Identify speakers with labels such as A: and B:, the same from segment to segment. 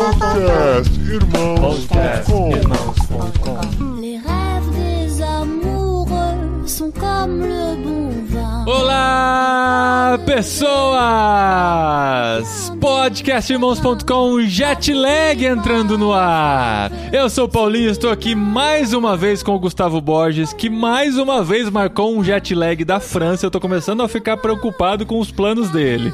A: Podcast irmãos.com
B: Les rêves des amoureux sont comme le bon vin.
C: Olá, pessoas! Podcastirmãos.com Jetlag entrando no ar. Eu sou o Paulinho, estou aqui mais uma vez com o Gustavo Borges, que mais uma vez marcou um jetlag da França. Eu tô começando a ficar preocupado com os planos dele.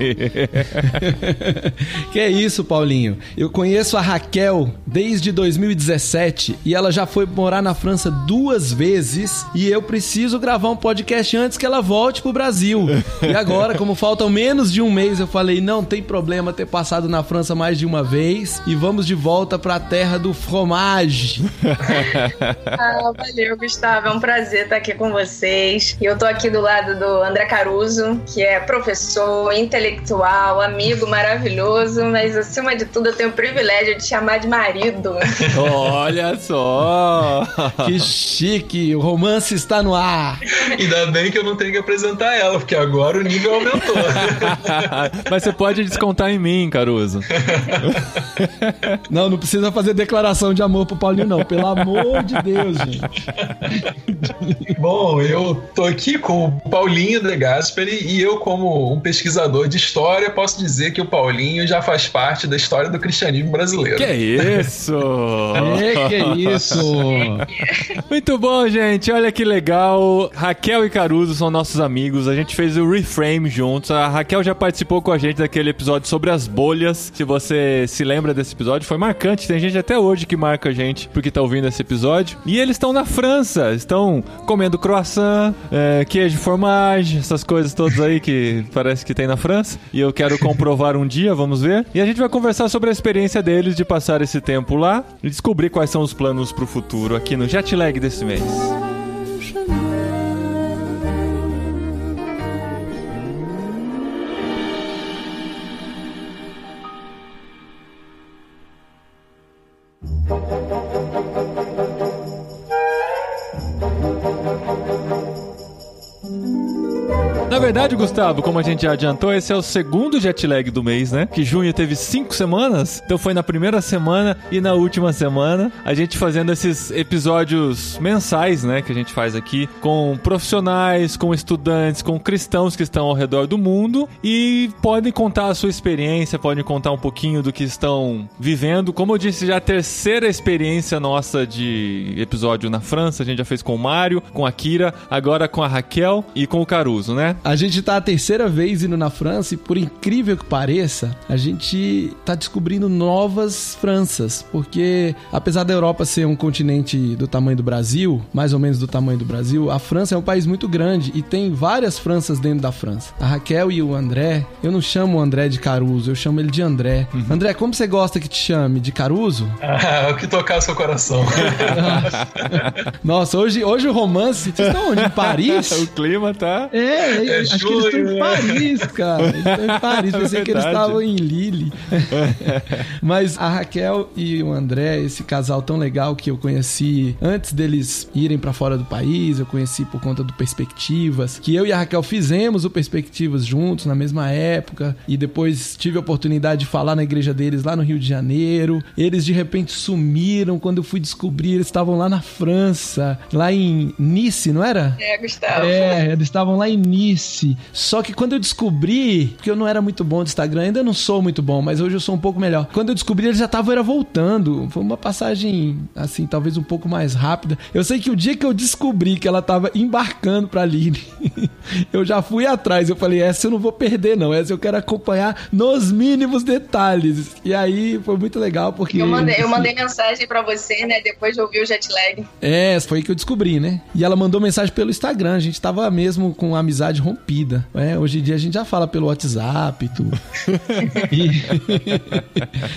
D: que é isso, Paulinho? Eu conheço a Raquel desde 2017 e ela já foi morar na França duas vezes e eu preciso gravar um podcast antes que ela volte pro Brasil. E agora, como faltam menos de um mês, eu falei: não tem problema ter passado na França mais de uma vez e vamos de volta pra terra do fromage.
E: Ah, valeu, Gustavo. É um prazer estar aqui com vocês. E eu tô aqui do lado do André Caruso, que é professor, intelectual, amigo maravilhoso, mas acima de tudo eu tenho o privilégio de chamar de marido.
C: Olha só!
D: Que chique, o romance está no ar.
F: Ainda bem que eu não tenho que apresentar ela, porque agora o nível aumentou.
C: Mas você pode descontar em mim, Caruso.
D: Não, não precisa fazer declaração de amor pro Paulinho, não. Pelo amor de Deus, gente.
F: Bom, eu tô aqui com o Paulinho De Gasperi e eu, como um pesquisador de história, posso dizer que o Paulinho já faz parte da história do cristianismo brasileiro.
C: Que isso!
D: É, que isso?
C: Muito bom, gente. Olha que legal. Raquel e Caruso são nossos amigos. A gente fez o Reframe juntos. A Raquel já participou com a gente daquele episódio sobre as bolhas. Se você se lembra desse episódio, foi marcante. Tem gente até hoje que marca a gente porque tá ouvindo esse episódio. E eles estão na França. Estão comendo croissant, é, queijo fromage, essas coisas todas aí que parece que tem na França. E eu quero comprovar um dia, vamos ver. E a gente vai conversar sobre a experiência deles de passar esse tempo lá e descobrir quais são os planos pro futuro aqui no Jetlag desse mês. Verdade, Gustavo, como a gente já adiantou, esse é o segundo jet lag do mês, né? Que junho teve cinco semanas, então foi na primeira semana e na última semana. A gente fazendo esses episódios mensais, né? Que a gente faz aqui com profissionais, com estudantes, com cristãos que estão ao redor do mundo e podem contar a sua experiência, podem contar um pouquinho do que estão vivendo. Como eu disse, já a terceira experiência nossa de episódio na França. A gente já fez com o Mário, com a Kira, agora com a Raquel e com o Caruso, né?
D: A gente tá a terceira vez indo na França e, por incrível que pareça, a gente tá descobrindo novas Franças. Porque, apesar da Europa ser um continente do tamanho do Brasil, mais ou menos do tamanho do Brasil, a França é um país muito grande e tem várias Franças dentro da França. A Raquel e o André, eu não chamo o André de Caruso, eu chamo ele de André. André, como você gosta que te chame? De Caruso?
F: Ah, o que tocar seu coração.
D: Nossa, hoje, hoje o romance. Vocês estão onde? Em Paris?
C: o clima tá.
D: É,
F: É
D: acho que eles estão em
F: né?
D: Paris, cara. Eles estão em Paris. Pensei que eles
C: verdade.
D: estavam em Lille. Mas a Raquel e o André, esse casal tão legal que eu conheci antes deles irem pra fora do país, eu conheci por conta do Perspectivas, que eu e a Raquel fizemos o Perspectivas juntos na mesma época e depois tive a oportunidade de falar na igreja deles lá no Rio de Janeiro. Eles de repente sumiram quando eu fui descobrir, eles estavam lá na França, lá em Nice, não era?
E: É, Gustavo.
D: É, eles estavam lá em Nice. Só que quando eu descobri, porque eu não era muito bom de Instagram, ainda não sou muito bom, mas hoje eu sou um pouco melhor. Quando eu descobri, eles já estavam era voltando. Foi uma passagem, assim, talvez um pouco mais rápida. Eu sei que o dia que eu descobri que ela tava embarcando pra Lille, eu já fui atrás. Eu falei, essa eu não vou perder, não. Essa eu quero acompanhar nos mínimos detalhes. E aí foi muito legal, porque.
E: Eu mandei, eu mandei mensagem pra você, né? Depois de ouvir o jet lag.
D: É, foi aí que eu descobri, né? E ela mandou mensagem pelo Instagram, a gente tava mesmo com a amizade rompida. É, hoje em dia a gente já fala pelo WhatsApp e tudo. E-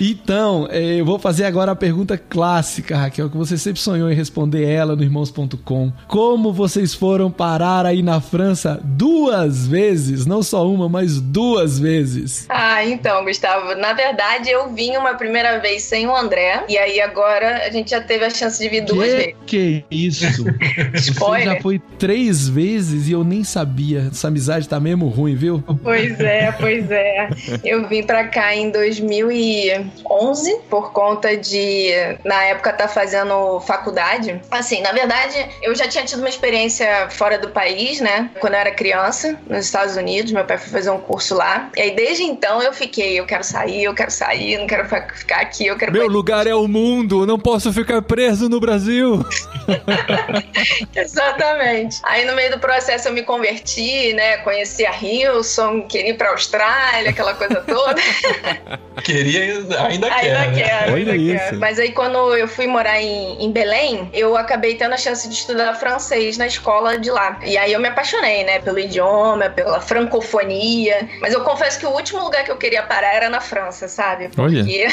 D: então, é, eu vou fazer agora a pergunta clássica, Raquel, que você sempre sonhou em responder ela no irmãos.com. Como vocês foram parar aí na França duas vezes? Não só uma, mas duas vezes.
E: Ah, então, Gustavo, na verdade eu vim uma primeira vez sem o André, e aí agora a gente já teve a chance de vir duas vezes.
D: Que, que isso? Você
E: Spoiler.
D: já foi três vezes e eu nem sabia. Sabia amizade tá mesmo ruim, viu?
E: Pois é, pois é. Eu vim pra cá em 2011 por conta de, na época, tá fazendo faculdade. Assim, na verdade, eu já tinha tido uma experiência fora do país, né? Quando eu era criança, nos Estados Unidos. Meu pai foi fazer um curso lá. E aí, desde então, eu fiquei, eu quero sair, eu quero sair, não quero ficar aqui, eu quero...
C: Meu lugar é o mundo, não posso ficar preso no Brasil.
E: Exatamente. Aí, no meio do processo, eu me converti, né? Conheci a Hilson, queria ir pra Austrália, aquela coisa toda.
F: queria, ainda,
E: ainda
F: quer.
E: Ainda né? quero, ainda quero. Mas aí, quando eu fui morar em, em Belém, eu acabei tendo a chance de estudar francês na escola de lá. E aí, eu me apaixonei, né? Pelo idioma, pela francofonia. Mas eu confesso que o último lugar que eu queria parar era na França, sabe?
C: Porque... Olha.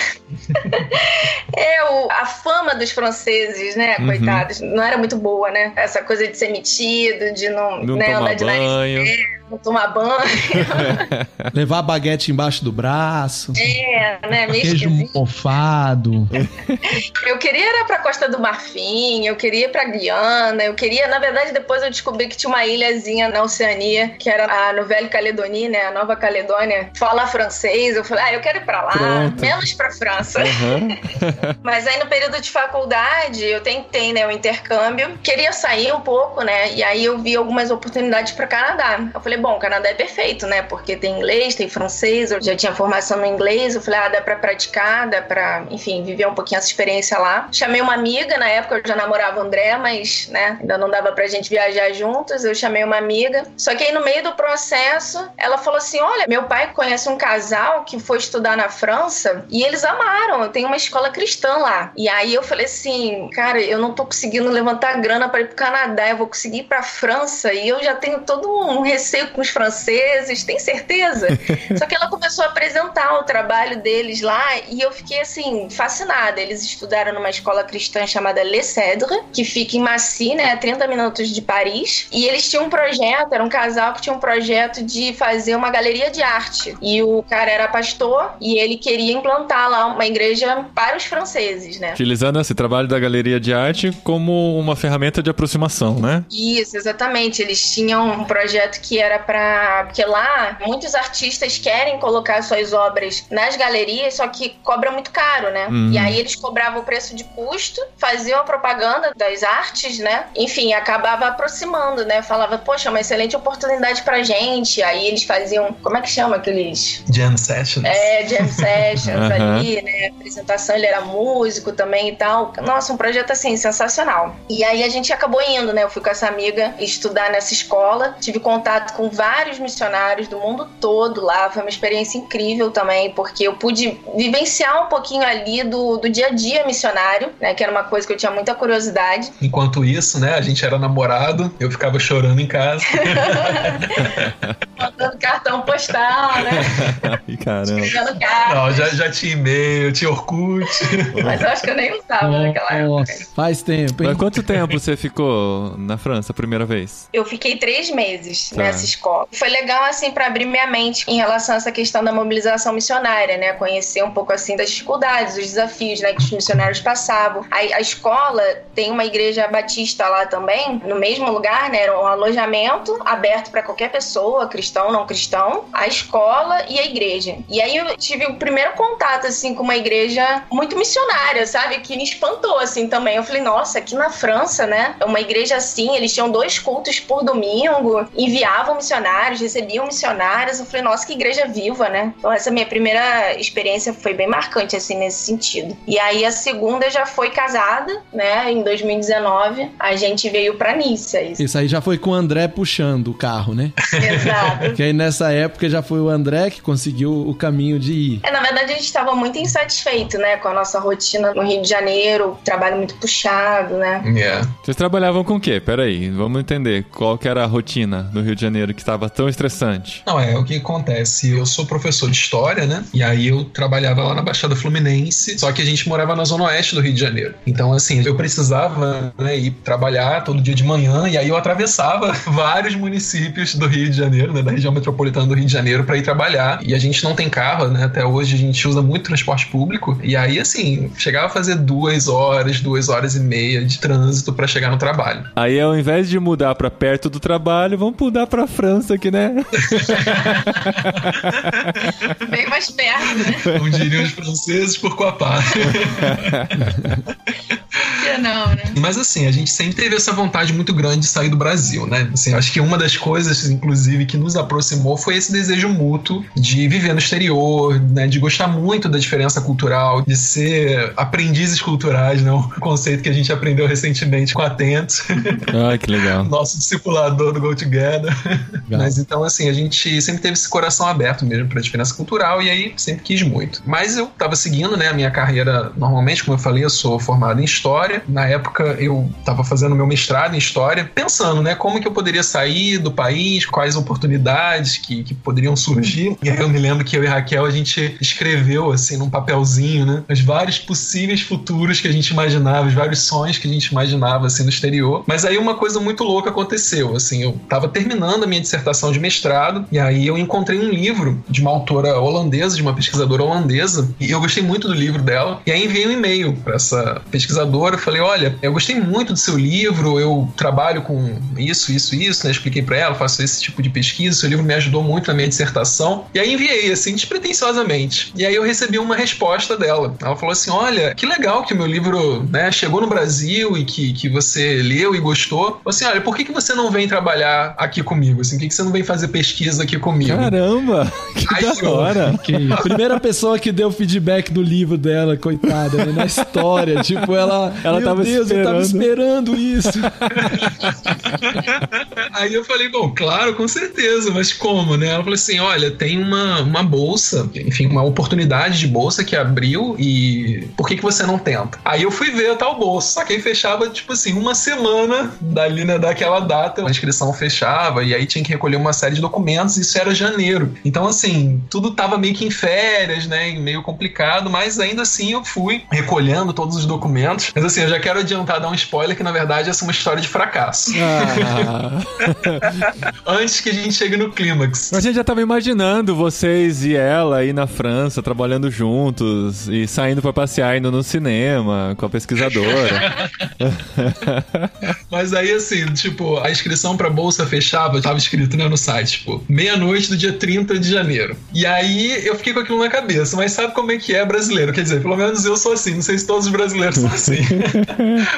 E: é, o, a fama dos franceses, né? Uhum. Coitados, não era muito boa, né? Essa coisa de ser metido, de não,
C: não
E: né,
C: andar de nariz
E: não tomar banho.
D: Levar a baguete embaixo do braço.
E: É, né? Meio
D: Queijo mofado.
E: eu queria ir pra Costa do Marfim, eu queria ir pra Guiana, eu queria, na verdade, depois eu descobri que tinha uma ilhazinha na Oceania, que era a no Velho Caledonia, né? A Nova Caledônia, fala francês. Eu falei, ah, eu quero ir pra lá, Pronto. menos pra França. Uhum. Mas aí no período de faculdade, eu tentei, né, o intercâmbio, queria sair um pouco, né? E aí eu vi algumas oportunidades para Canadá. Eu falei, falei, bom, o Canadá é perfeito, né? Porque tem inglês, tem francês, eu já tinha formação no inglês, eu falei, ah, dá pra praticar, dá pra, enfim, viver um pouquinho essa experiência lá. Chamei uma amiga, na época eu já namorava o André, mas, né, ainda não dava pra gente viajar juntos, eu chamei uma amiga. Só que aí no meio do processo, ela falou assim: olha, meu pai conhece um casal que foi estudar na França e eles amaram, tem uma escola cristã lá. E aí eu falei assim, cara, eu não tô conseguindo levantar grana para ir pro Canadá, eu vou conseguir ir pra França e eu já tenho todo um receio com os franceses, tem certeza? Só que ela começou a apresentar o trabalho deles lá e eu fiquei assim, fascinada. Eles estudaram numa escola cristã chamada Le Cèdre, que fica em Massy, né, a 30 minutos de Paris. E eles tinham um projeto, era um casal que tinha um projeto de fazer uma galeria de arte. E o cara era pastor e ele queria implantar lá uma igreja para os franceses, né?
C: Utilizando esse trabalho da galeria de arte como uma ferramenta de aproximação, né?
E: Isso, exatamente. Eles tinham um projeto que era para porque lá muitos artistas querem colocar suas obras nas galerias, só que cobra muito caro, né? Uhum. E aí eles cobravam o preço de custo, faziam a propaganda das artes, né? Enfim, acabava aproximando, né? Falava, poxa, uma excelente oportunidade pra gente. Aí eles faziam, como é que chama aqueles?
F: Jam sessions.
E: É, jam sessions uhum. ali, né? Apresentação, ele era músico também e tal. Nossa, um projeto assim, sensacional. E aí a gente acabou indo, né? Eu fui com essa amiga estudar nessa escola, tive contato com vários missionários do mundo todo lá. Foi uma experiência incrível também, porque eu pude vivenciar um pouquinho ali do, do dia a dia missionário, né? Que era uma coisa que eu tinha muita curiosidade.
F: Enquanto isso, né? A gente era namorado, eu ficava chorando em casa.
E: Mandando cartão postal, né?
C: Caramba.
F: Não, já, já tinha e-mail, tinha Orkut.
E: Mas eu acho que eu nem usava oh, naquela época.
D: Faz tempo, hein?
C: Mas quanto tempo você ficou na França a primeira vez?
E: Eu fiquei três meses tá. nessa escola. Foi legal, assim, para abrir minha mente em relação a essa questão da mobilização missionária, né? Conhecer um pouco, assim, das dificuldades, dos desafios, né? Que os missionários passavam. A, a escola tem uma igreja batista lá também, no mesmo lugar, né? Era um alojamento aberto para qualquer pessoa, cristão, não cristão, a escola e a igreja. E aí eu tive o primeiro contato, assim, com uma igreja muito missionária, sabe? Que me espantou, assim, também. Eu falei, nossa, aqui na França, né? Uma igreja assim, eles tinham dois cultos por domingo, enviavam missionários, recebiam missionários. Eu falei, nossa, que igreja viva, né? Então, essa minha primeira experiência foi bem marcante, assim, nesse sentido. E aí, a segunda já foi casada, né? Em 2019, a gente veio pra Nice.
D: Isso, isso aí já foi com o André puxando o carro, né?
E: Exato.
D: Porque aí nessa época já foi o André que conseguiu o caminho de ir.
E: É, na verdade, a gente estava muito insatisfeito, né? Com a nossa rotina no Rio de Janeiro, trabalho muito puxado, né?
F: Yeah.
C: Vocês trabalhavam com o quê? Peraí, vamos entender. Qual que era a rotina no Rio de Janeiro que estava tão estressante?
F: Não, é o que acontece. Eu sou professor de história, né? E aí eu trabalhava lá na Baixada Fluminense, só que a gente morava na zona oeste do Rio de Janeiro. Então, assim, eu precisava né, ir trabalhar todo dia de manhã, e aí eu atravessava vários municípios do Rio de Janeiro, né? Da região metropolitana do Rio de Janeiro, para ir trabalhar. E a gente não tem carro, né? Até hoje a gente usa muito transporte público. E aí, assim, chegava a fazer duas horas, duas horas e meia de trânsito para chegar no trabalho.
C: Aí, ao invés de mudar para perto do trabalho, vamos mudar para França aqui, né?
E: Bem mais perto, né?
F: Como diriam os franceses, por coapar.
E: Que não, né?
F: Mas assim, a gente sempre teve essa vontade muito grande de sair do Brasil, né? Assim, acho que uma das coisas, inclusive, que nos aproximou foi esse desejo mútuo de viver no exterior, né? De gostar muito da diferença cultural, de ser aprendizes culturais, né? Um conceito que a gente aprendeu recentemente com Atento,
C: Ah, que legal.
F: nosso discipulador do Go Together. Mas então, assim, a gente sempre teve esse coração aberto mesmo pra diferença cultural e aí sempre quis muito. Mas eu tava seguindo, né, a minha carreira normalmente, como eu falei, eu sou formado em História. Na época eu tava fazendo meu mestrado em História, pensando, né, como que eu poderia sair do país, quais oportunidades que, que poderiam surgir. E aí eu me lembro que eu e Raquel, a gente escreveu, assim, num papelzinho, né, os vários possíveis futuros que a gente imaginava, os vários sonhos que a gente imaginava, assim, no exterior. Mas aí uma coisa muito louca aconteceu, assim, eu tava terminando a minha dissertação de mestrado e aí eu encontrei um livro de uma autora holandesa, de uma pesquisadora holandesa, e eu gostei muito do livro dela. E aí enviei um e-mail para essa pesquisadora, falei: "Olha, eu gostei muito do seu livro, eu trabalho com isso, isso, isso", né? Expliquei para ela, faço esse tipo de pesquisa, seu livro me ajudou muito na minha dissertação. E aí enviei assim despretensiosamente. E aí eu recebi uma resposta dela. Ela falou assim: "Olha, que legal que o meu livro, né, chegou no Brasil e que, que você leu e gostou. Falou assim: "Olha, por que, que você não vem trabalhar aqui comigo? Assim, por que, que você não vem fazer pesquisa aqui comigo?"
C: Caramba, que
F: Ai,
C: da
F: senhor.
C: hora.
D: Que. Primeira pessoa que deu feedback do livro dela, coitada, né? na história. Tipo, ela.
C: Ela
D: Meu
C: tava
D: Deus, eu tava
C: esperando."
D: esperando isso.
F: Aí eu falei, bom, claro, com certeza, mas como, né? Ela falou assim: olha, tem uma, uma bolsa, enfim, uma oportunidade de bolsa que abriu e por que, que você não tenta? Aí eu fui ver a tal bolsa, só que aí fechava, tipo assim, uma semana dali, né, daquela data, a inscrição fechava e aí tinha que recolher uma série de documentos, isso era janeiro. Então, assim, tudo tava meio que em férias, né, e meio complicado, mas ainda assim eu fui recolhendo todos os documentos. Mas assim, eu já quero adiantar, dar um spoiler que na verdade essa é uma história de fracasso.
C: Ah,
F: Antes que a gente chegue no clímax.
C: a gente já tava imaginando vocês e ela aí na França, trabalhando juntos e saindo pra passear, indo no cinema com a pesquisadora.
F: Mas aí, assim, tipo, a inscrição pra bolsa fechava, tava escrito, né, no site, tipo, meia-noite do dia 30 de janeiro. E aí eu fiquei com aquilo na cabeça, mas sabe como é que é brasileiro? Quer dizer, pelo menos eu sou assim, não sei se todos os brasileiros são assim.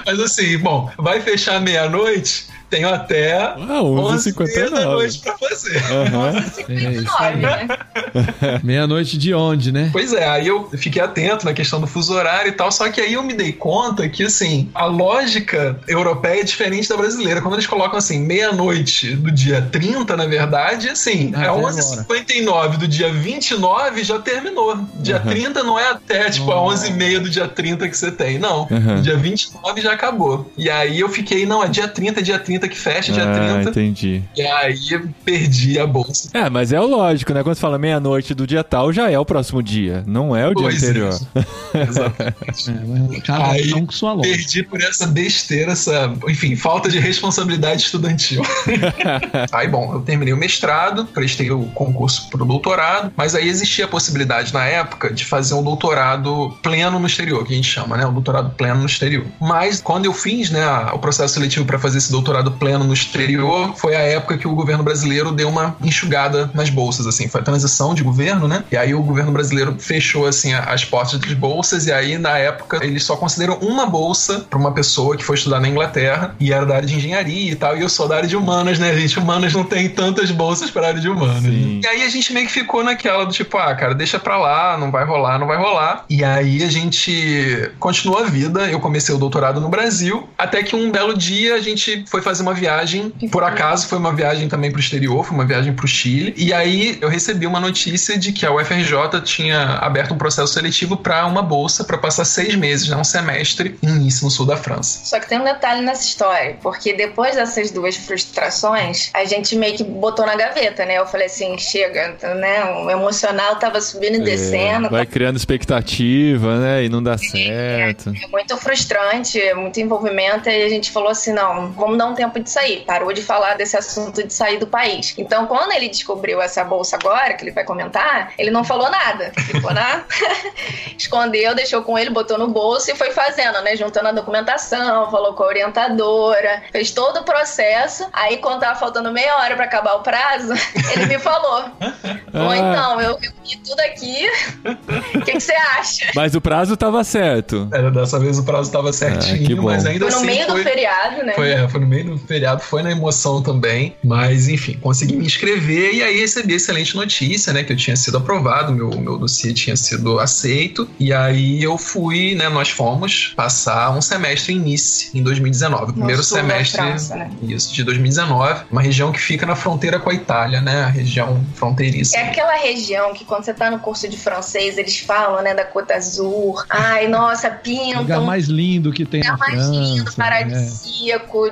F: mas assim, bom, vai fechar meia-noite, tenho até
C: Ah,
F: 11 da
C: 11h59.
F: noite pra fazer.
D: É isso aí.
E: Nove, né?
D: Meia-noite de onde, né?
F: Pois é, aí eu fiquei atento na questão do fuso horário e tal, só que aí eu me dei conta que, assim, a lógica europeia é diferente da brasileira. Quando eles colocam, assim, meia-noite do dia 30, na verdade, assim,
D: Ah,
F: é
D: vai
F: 11h59 do dia 29 já terminou. Dia
C: Aham.
F: 30 não é até, tipo, a 11h30 do dia 30 que você tem, não.
C: Aham.
F: Dia 29 já acabou. E aí eu fiquei, não, é dia 30, é dia 30 que fecha, dia
C: Ah,
F: 30.
C: entendi.
F: E aí eu perdi a bolsa.
C: É, mas é o lógico, né? Quando você fala meia-noite do dia tal, já é o próximo dia, não é o dia
F: Pois é.
C: anterior.
F: Exatamente.
D: É, mas cada
F: Aí,
D: com sua lógica.
F: Perdi por essa besteira, essa, enfim, falta de responsabilidade estudantil. aí, bom, eu terminei o mestrado, prestei o concurso para o doutorado, mas aí existia a possibilidade na época de fazer um doutorado pleno no exterior, que a gente chama, né? Um doutorado pleno no exterior. Mas quando eu fiz, né, o processo seletivo para fazer esse doutorado pleno no exterior, foi a época que o governo brasileiro deu uma enxugada nas bolsas, assim, foi a transição de governo, né? E aí o governo brasileiro fechou assim as portas das bolsas e aí na época eles só consideram uma bolsa para uma pessoa que foi estudar na Inglaterra e era da área de engenharia e tal, e eu sou da área de humanas, né, gente? Humanas não tem tantas bolsas para área de humanas.
C: Sim.
F: E aí a gente meio que ficou naquela do tipo, ah, cara, deixa pra lá, não vai rolar, não vai rolar. E aí a gente continuou a vida, eu comecei o doutorado no Brasil, até que um belo dia a gente foi fazer uma viagem, por acaso foi uma viagem também pro exterior, foi uma viagem pro Chile, e aí eu recebi uma notícia de que a UFRJ tinha aberto um processo seletivo para uma bolsa para passar seis meses, né, um semestre em Nice, no sul da França.
E: Só que tem um detalhe nessa história, porque depois dessas duas frustrações, a gente meio que botou na gaveta, né? Eu falei assim, chega, né? O emocional tava subindo e descendo.
C: É, vai criando expectativa, né? E não dá certo.
E: É muito frustrante, é muito envolvimento, e a gente falou assim: não, vamos dar um tempo tempo de sair. Parou de falar desse assunto de sair do país. Então, quando ele descobriu essa bolsa agora, que ele vai comentar, ele não falou nada. Ficou na. Escondeu, deixou com ele, botou no bolso e foi fazendo, né? Juntando a documentação, falou com a orientadora, fez todo o processo. Aí, quando tava faltando meia hora para acabar o prazo, ele me falou: Bom, então, eu, vi tudo aqui. O que, que você acha?
C: Mas o prazo tava certo.
F: Era, dessa vez o prazo tava certinho,
C: Ah, que bom.
F: mas ainda
E: Foi no
F: assim
E: meio
F: foi...
E: do feriado, né?
F: Foi, é, foi no meio do feriado, foi na emoção também. Mas, enfim, consegui me inscrever e aí recebi excelente notícia, né? Que eu tinha sido aprovado, meu, meu dossiê tinha sido aceito. E aí eu fui, né? Nós fomos passar um semestre em Nice, em 2019. O primeiro semestre.
E: França, né?
F: Isso, de 2019. Uma região que fica na fronteira com a Itália, né? A região fronteiriça.
E: É aquela região que quando você tá no curso de francês, eles falam, né, da Côte Azur. Ai, nossa,
D: O lugar
E: pintam.
D: mais lindo que tem
E: lugar
D: na
E: mais lindo,
D: França, né?
E: paradisíaco,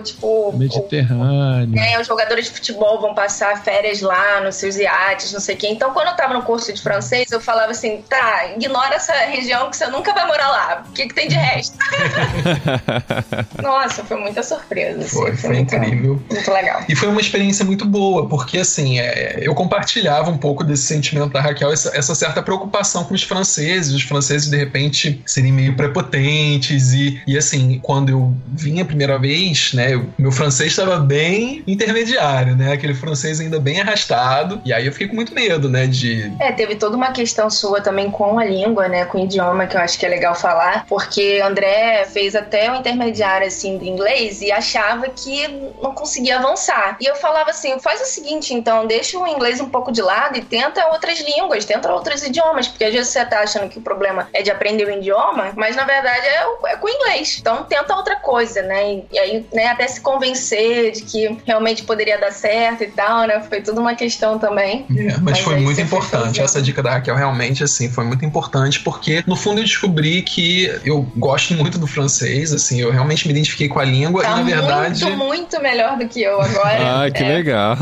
E: tipo.
D: Mediterrâneo.
E: né, os jogadores de futebol vão passar férias lá nos seus iates, não sei o quê. Então, quando eu tava no curso de francês, eu falava assim: tá, ignora essa região que você nunca vai morar lá. O que, que tem de resto? Nossa, foi muita surpresa. assim,
F: Foi, foi
E: muito,
F: incrível.
E: Muito legal.
F: E foi uma experiência muito boa, porque assim, é, eu compartilhava um pouco desse sentimento da Raquel, essa, essa certa preocupação com os franceses. Os franceses, de repente, serem meio prepotentes. E, e assim, quando eu vim a primeira vez, né, eu- meu francês estava bem intermediário, né? Aquele francês ainda bem arrastado. E aí eu fiquei com muito medo, né, de.
E: É, teve toda uma questão sua também com a língua, né? Com o idioma, que eu acho que é legal falar. Porque André fez até o intermediário, assim, do inglês e achava que não conseguia avançar. E eu falava assim: faz o seguinte, então, deixa o inglês um pouco de lado e tenta outras línguas, tenta outros idiomas. Porque às vezes você tá achando que o problema é de aprender o idioma, mas na verdade é, é com o inglês. Então tenta outra coisa, né? E, e aí, né, até se convencer de que realmente poderia dar certo e tal, né? Foi tudo uma questão também.
F: É, mas,
E: Mas
F: foi muito importante. Essa dica da Raquel realmente, assim, foi muito importante, porque no fundo eu descobri que eu gosto muito do francês, assim, eu realmente me identifiquei com a língua
E: Tá
F: e na verdade.
E: muito, muito melhor do que eu agora.
C: Ah, que
E: É,
C: legal.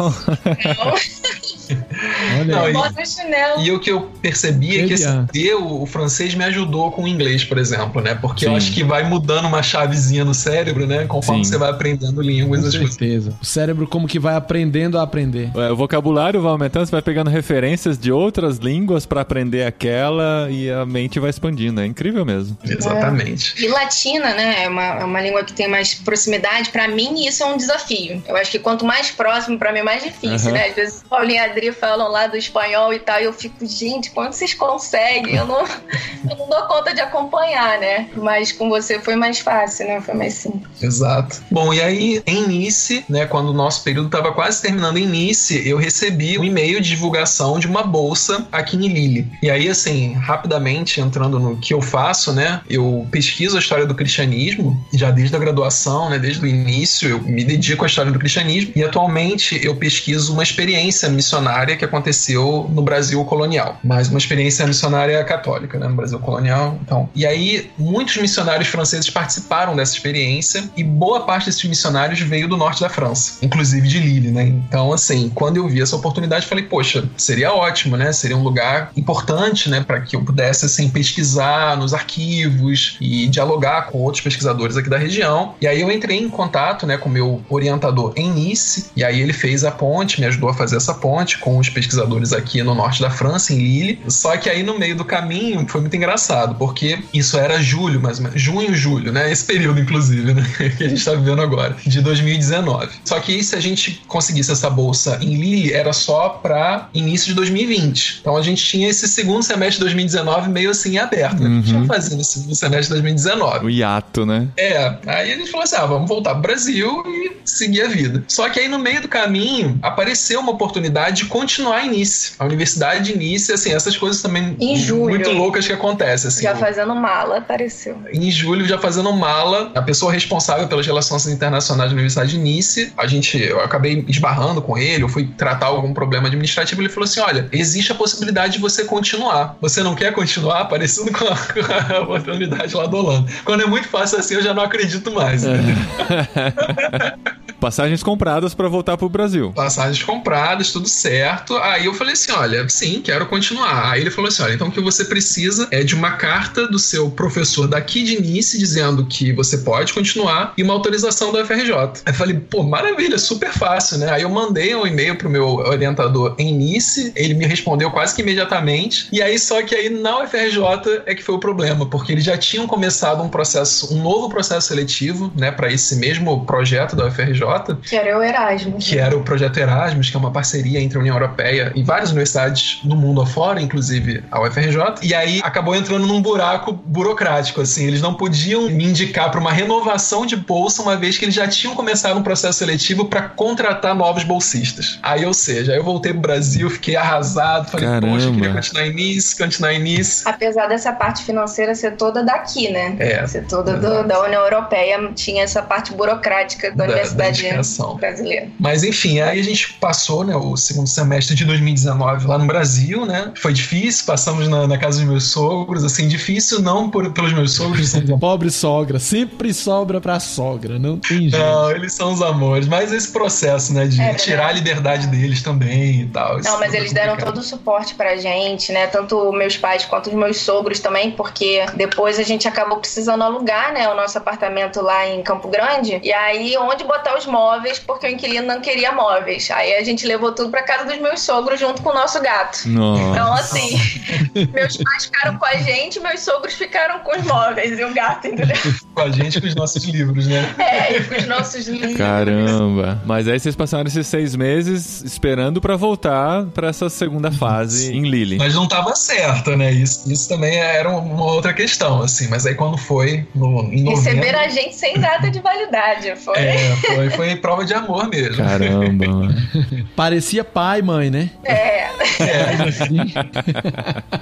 E: então,
F: Não, e-
E: Bota o chinelo.
F: E o que eu percebi é que esse
D: Genial.
F: ter o, francês me ajudou com o inglês, por exemplo, né? Porque eu
C: Sim.
F: acho que vai mudando uma chavezinha no cérebro, né? Conforme
C: Sim.
F: você vai aprendendo línguas,
D: Com
F: as coisas.
D: certeza. O cérebro como que vai aprendendo a aprender.
C: É, O vocabulário vai aumentando, você vai pegando referências de outras línguas pra aprender aquela e a mente vai expandindo. É incrível mesmo.
F: Exatamente.
E: E latina, né? É uma, é uma língua que tem mais proximidade. Pra mim, isso é um desafio. Eu acho que quanto mais próximo, pra mim, é mais difícil, né? Às vezes, Paulinho e a Adri falam lá do espanhol e tal, e eu fico, gente, quando vocês conseguem? Eu não, eu não dou conta de acompanhar, né? Mas com você foi mais fácil, né? Foi mais simples.
F: Exato. Bom, e aí em Nice, né, quando o nosso período estava quase terminando em Nice, eu recebi um e-mail de divulgação de uma bolsa aqui em Lille. E aí, assim, rapidamente entrando no que eu faço, né, eu pesquiso a história do cristianismo, já desde a graduação, né, desde o início, eu me dedico à história do cristianismo e atualmente eu pesquiso uma experiência missionária que aconteceu no Brasil colonial, mas uma experiência missionária católica, né, no Brasil colonial. Então, e aí muitos missionários franceses participaram dessa experiência e boa parte desses missionários veio do norte da França, inclusive de Lille, né? Então, assim, quando eu vi essa oportunidade, falei, poxa, seria ótimo, né? Seria um lugar importante, né, para que eu pudesse assim pesquisar nos arquivos e dialogar com outros pesquisadores aqui da região. E aí eu entrei em contato, né, com meu orientador em Nice, e aí ele fez a ponte, me ajudou a fazer essa ponte com os pesquisadores aqui no norte da França, em Lille. Só que aí no meio do caminho foi muito engraçado, porque isso era julho, mais ou menos, junho, julho, né? Esse período, inclusive, né? Que a gente tá vivendo agora, de 2019. Só que se a gente conseguisse essa bolsa em Lille, era só para início de 2020. Então a gente tinha esse segundo semestre de 2019 meio assim aberto, né? O que a gente
C: Uhum.
F: ia fazer nesse segundo semestre de 2019?
C: O hiato, né?
F: É, aí a gente falou assim: ah, vamos voltar pro Brasil e seguir a vida. Só que aí no meio do caminho apareceu uma oportunidade de continuar em Nice. A Universidade de Nice, assim, essas coisas também
E: Em julho.
F: muito loucas que acontecem. Assim,
E: Já fazendo mala, apareceu.
F: em julho, já fazendo mala, a pessoa responsável pelas relações internacionais da Universidade de Nice, a gente, eu acabei esbarrando com ele, eu fui tratar algum problema administrativo, ele falou assim, olha, existe a possibilidade de você continuar. Você não quer continuar? Parecido com a, com a oportunidade lá do Holanda. Quando é muito fácil assim, eu já não acredito mais.
C: É. passagens compradas pra voltar pro Brasil.
F: passagens compradas, tudo certo. Aí eu falei assim: olha, sim, quero continuar. Aí ele falou assim: olha, então o que você precisa é de uma carta do seu professor daqui de Nice dizendo que você pode continuar e uma autorização da UFRJ. Aí eu falei, pô, maravilha, super fácil, né? Aí eu mandei um e-mail pro meu orientador em Nice, ele me respondeu quase que imediatamente. E aí, só que aí na UFRJ é que foi o problema, porque eles já tinham começado um processo, um novo processo seletivo, né, para esse mesmo projeto da UFRJ,
E: Que era o Erasmus.
F: que era o projeto Erasmus, que é uma parceria entre a União Europeia e várias universidades do mundo afora, inclusive a UFRJ. E aí acabou entrando num buraco burocrático, assim, eles não podiam me indicar para uma renovação de bolsa, uma vez que eles já tinham começado um processo seletivo para contratar novos bolsistas. Aí, ou seja, aí eu voltei pro Brasil, fiquei arrasado, falei,
C: Caramba.
F: poxa, eu queria continuar em Nice, continuar em Nice.
E: Apesar dessa parte financeira ser toda daqui, né?
F: É,
E: Ser toda do- da União Europeia, tinha essa parte burocrática da,
F: Da- da
E: Universidade
F: indicação.
E: Brasileira.
F: Mas enfim, aí a gente passou né, o segundo semestre de 2019 lá no Brasil, né? Foi difícil, passamos na, na casa dos meus sogros, assim, difícil não por, pelos meus sogros, amores.
D: Pobre sogra, sempre sobra pra sogra, não tem jeito.
F: Não, eles são os amores, mas esse processo, né, de
E: É
F: tirar a liberdade deles também e tal.
E: Não, mas
F: é
E: eles deram todo o suporte pra gente, né? Tanto meus pais quanto os meus sogros também, porque depois a gente acabou precisando alugar, né, o nosso apartamento lá em Campo Grande. E aí, onde botar os móveis, porque o inquilino não queria móveis. Aí a gente levou tudo pra casa dos meus sogros junto com o nosso gato. Então,
C: Nossa.
E: assim, meus pais ficaram com a gente, meus sogros ficaram com os móveis e o gato, entendeu?
F: Com a gente, com os nossos livros, né?
E: É, e com os nossos livros.
C: Caramba. Mas aí vocês passaram esses seis meses esperando pra voltar pra essa segunda fase em Lille.
F: Mas não tava certo, né? Isso, isso também era uma outra questão, assim. Mas aí quando foi, no, em novembro...
E: Receberam a gente sem data de validade. Foi.
F: É, foi, foi prova de amor mesmo.
C: Caramba, mano.
D: Parecia pai, mãe, né?
E: É.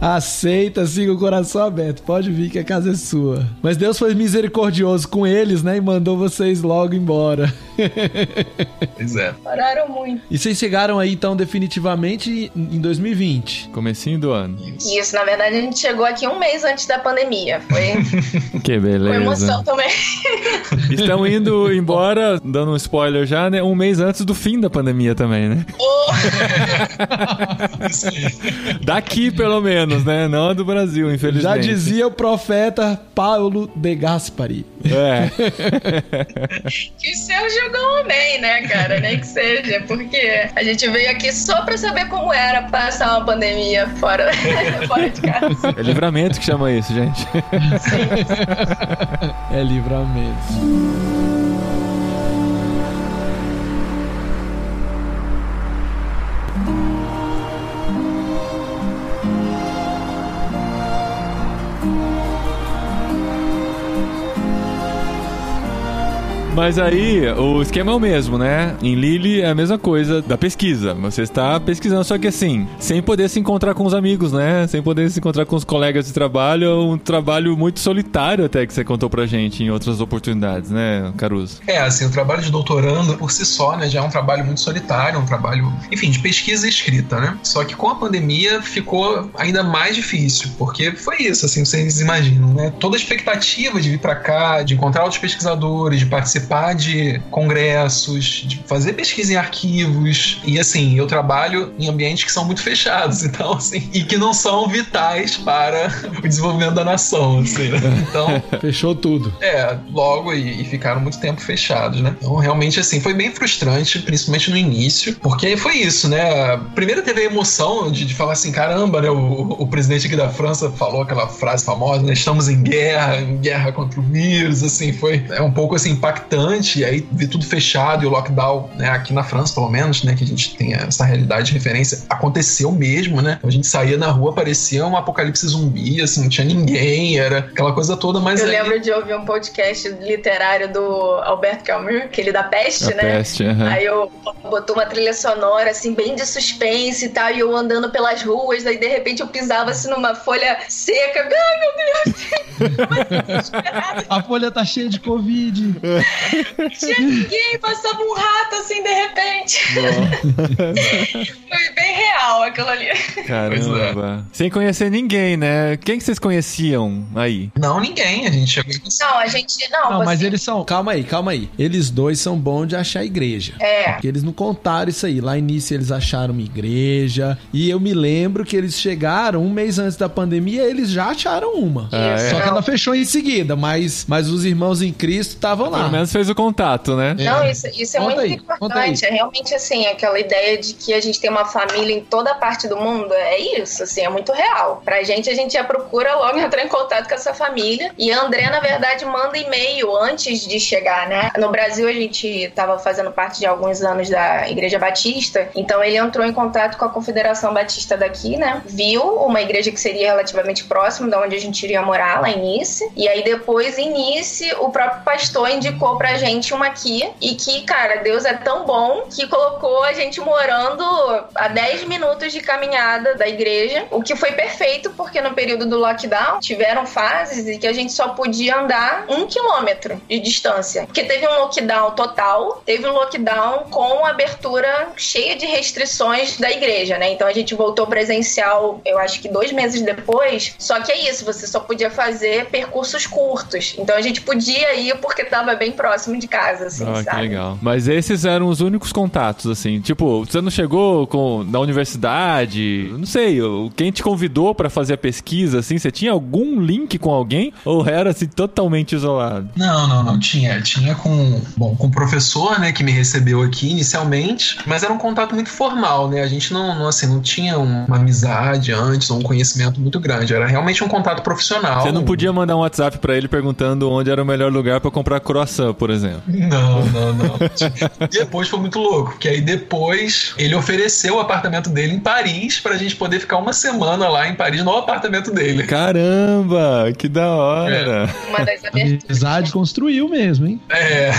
D: Aceita, siga o coração aberto. Pode vir que a casa é sua. Mas Deus foi misericordioso com eles, né? E mandou vocês logo embora.
F: Pois é.
E: Pararam muito.
D: E vocês chegaram aí, então, definitivamente em 2020.
C: Comecinho do ano.
E: Isso, na verdade, a gente chegou aqui um mês antes da pandemia. Foi
C: Que beleza.
E: emoção também.
C: Estão indo embora, dando um spoiler já, né? Um mês antes do fim da pandemia também, né? Daqui, pelo menos, né? Não do Brasil, infelizmente.
D: Já dizia o profeta Paulo de Gaspari.
C: É.
E: Que o céu jogou um bem, né, cara? Nem que seja, porque a gente veio aqui só pra saber como era passar uma pandemia fora, fora de casa.
C: É livramento que chama isso, gente.
D: É livramento.
C: Mas aí, o esquema é o mesmo, né? Em Lille é a mesma coisa da pesquisa. Você está pesquisando, só que assim, sem poder se encontrar com os amigos, né? Sem poder se encontrar com os colegas de trabalho. É um trabalho muito solitário até que você contou pra gente em outras oportunidades, né, Caruso?
F: É, assim, o trabalho de doutorando por si só, né, já é um trabalho muito solitário, um trabalho, enfim, de pesquisa e escrita, né? Só que com a pandemia ficou ainda mais difícil, porque foi isso, assim, vocês imaginam, né? Toda a expectativa de vir pra cá, de encontrar outros pesquisadores, de participar de congressos, de fazer pesquisa em arquivos, e assim, eu trabalho em ambientes que são muito fechados, então, assim, e que não são vitais para o desenvolvimento da nação, assim, né? Então,
D: Fechou tudo.
F: é, logo e, e ficaram muito tempo fechados, né? Então, realmente, assim, foi bem frustrante, principalmente no início, porque foi isso, né? Primeiro teve a emoção de, de falar assim: caramba, né? O, o presidente aqui da França falou aquela frase famosa, né? Estamos em guerra, em guerra contra o vírus, assim, foi é um pouco assim impactante. E aí ver tudo fechado e o lockdown, né? Aqui na França, pelo menos, né? Que a gente tem essa realidade de referência, aconteceu mesmo, né? A gente saía na rua, parecia um apocalipse zumbi, assim, não tinha ninguém, era aquela coisa toda, mas
E: Eu
F: aí-
E: lembro de ouvir um podcast literário do Alberto Camus, aquele da peste,
C: A
E: né?
C: peste, aham.
E: Aí eu botou uma trilha sonora, assim, bem de suspense e tal, e eu andando pelas ruas, daí de repente eu pisava assim numa folha seca. Ai, meu Deus!
D: A folha tá cheia de Covid.
E: Tinha ninguém, passava um rato assim de repente. Foi bem real aquilo ali.
C: Caramba. Sem conhecer ninguém, né? Quem que vocês conheciam aí?
F: Não, ninguém. A gente chegou em
E: Não, a gente. Não,
D: Não,
E: você-
D: mas eles são. Calma aí, calma aí. Eles dois são bons de achar igreja.
E: É.
D: Porque eles não contaram isso aí. Lá início eles acharam uma igreja. E eu me lembro que eles chegaram um mês antes da pandemia, eles já acharam uma.
C: É?
D: Só que ela fechou em seguida, mas, mas os irmãos em Cristo estavam lá.
C: Pelo menos fez o contato, né?
E: Não, isso, isso é
D: Conta
E: muito
D: aí,
E: importante. É realmente assim, aquela ideia de que a gente tem uma família em toda parte do mundo. É isso, assim, é muito real. Pra gente, a gente já procura logo entrar em contato com essa família. E a André, na verdade, manda e-mail antes de chegar, né? No Brasil, a gente tava fazendo parte de alguns anos da Igreja Batista. Então, ele entrou em contato com a Confederação Batista daqui, né? Viu uma igreja que seria relativamente próxima da onde a gente iria morar, lá em Nice. E aí, depois, em Nice, o próprio pastor indicou pra gente uma aqui. E que, cara, Deus é tão bom que colocou a gente morando a 10 minutos de caminhada da igreja. O que foi perfeito, porque no período do lockdown tiveram fases em que a gente só podia andar um quilômetro de distância. Porque teve um lockdown total, teve um lockdown com abertura cheia de restrições da igreja, né? Então a gente voltou presencial, eu acho que dois meses depois. Só que é isso, você só podia fazer percursos curtos. Então a gente podia ir porque tava bem próximo de casa, assim,
C: Ah, que
E: sabe?
C: legal. Mas esses eram os únicos contatos, assim. Tipo, você não chegou com, na universidade? Não sei, o- quem te convidou pra fazer a pesquisa, assim, você tinha algum link com alguém? Ou era, assim, totalmente isolado?
F: Não, não, não. Tinha. Tinha com, bom, com o professor, né, que me recebeu aqui inicialmente, mas era um contato muito formal, né? A gente não, não, assim, não tinha uma amizade antes ou um conhecimento muito grande. Era realmente um contato profissional.
C: Você não podia mandar um WhatsApp pra ele perguntando onde era o melhor lugar pra comprar croissant, por exemplo.
F: Não, não, não. depois foi muito louco, porque aí depois ele ofereceu o apartamento dele em Paris pra gente poder ficar uma semana lá em Paris no apartamento dele.
C: Caramba, que da hora.
E: Uma das aberturas.
D: Amizade construiu mesmo, hein?
F: É.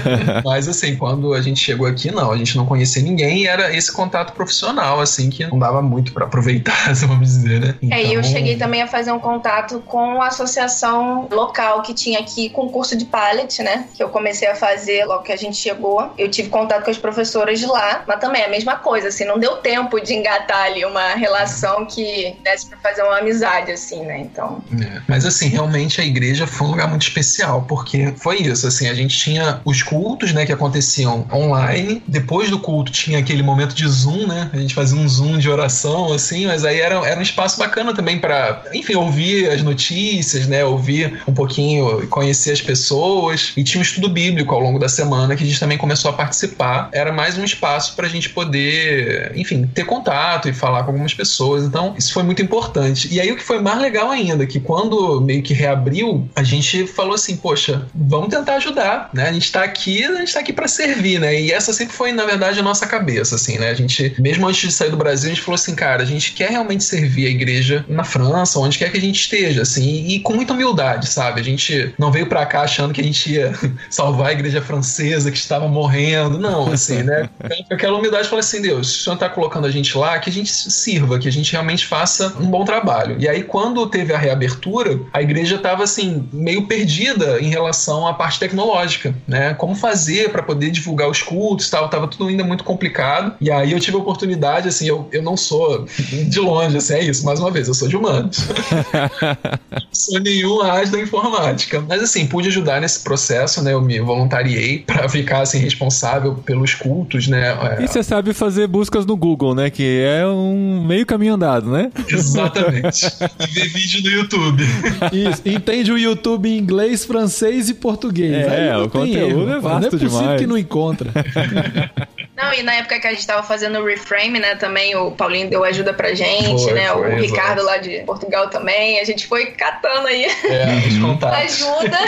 F: Mas assim, quando a gente chegou aqui, não, a gente não conhecia ninguém e era esse contato profissional, assim, que não dava muito pra aproveitar, vamos dizer, né?
E: É, e eu
F: Então,
E: cheguei também a fazer um contato com a associação local que tinha aqui com curso de pallet, né? Eu comecei a fazer logo que a gente chegou. Eu tive contato com as professoras de lá, mas também é a mesma coisa, assim, não deu tempo de engatar ali uma relação que desse pra fazer uma amizade, assim, né? Então.
F: É. Mas assim, realmente a igreja foi um lugar muito especial, porque foi isso, assim, a gente tinha os cultos, né, que aconteciam online, depois do culto tinha aquele momento de Zoom, né, a gente fazia um Zoom de oração, assim, mas aí era, era um espaço bacana também para, enfim, ouvir as notícias, né, ouvir um pouquinho, conhecer as pessoas, e tinha um estudo bíblico ao longo da semana que a gente também começou a participar, era mais um espaço pra gente poder, enfim, ter contato e falar com algumas pessoas, então isso foi muito importante. E aí o que foi mais legal ainda, que quando meio que reabriu, a gente falou assim, poxa, vamos tentar ajudar, né? A gente tá aqui, a gente tá aqui para servir, né? E essa sempre foi, na verdade, a nossa cabeça, assim, né? A gente, mesmo antes de sair do Brasil, a gente falou assim, cara, a gente quer realmente servir a igreja na França, onde quer que a gente esteja, assim, e com muita humildade, sabe? A gente não veio para cá achando que a gente ia salvar a igreja francesa que estava morrendo, não, assim, né? Com aquela humildade, falou assim, Deus, o Senhor tá colocando a gente lá, que a gente sirva, que a gente realmente faça um bom trabalho. E aí, quando teve a reabertura, a igreja estava assim, meio perdida em relação à parte tecnológica, né? Como fazer para poder divulgar os cultos e tal, tava tudo ainda muito complicado. E aí eu tive a oportunidade, assim, eu, eu não sou de longe, assim, é isso, mais uma vez, eu sou de humanos. sou nenhum as da informática. Mas assim, pude ajudar nesse processo, né? Eu me voluntariei para ficar assim responsável pelos cultos, né? É,
C: E você sabe fazer buscas no Google, né? Que é um meio caminho andado, né?
F: Exatamente. E ver vídeo no YouTube.
D: Isso. Entende o YouTube em inglês, francês e português.
C: É,
D: Aí não
C: o conteúdo
D: erro.
C: é vasto
D: Não é possível
C: demais.
D: que não encontra.
E: Não, e na época que a gente tava fazendo o reframe, né, também o Paulinho deu ajuda pra gente,
F: Foi,
E: né?
F: foi,
E: o
F: exato.
E: Ricardo lá de Portugal também. A gente foi catando aí
F: É, os contatos.
E: ajuda.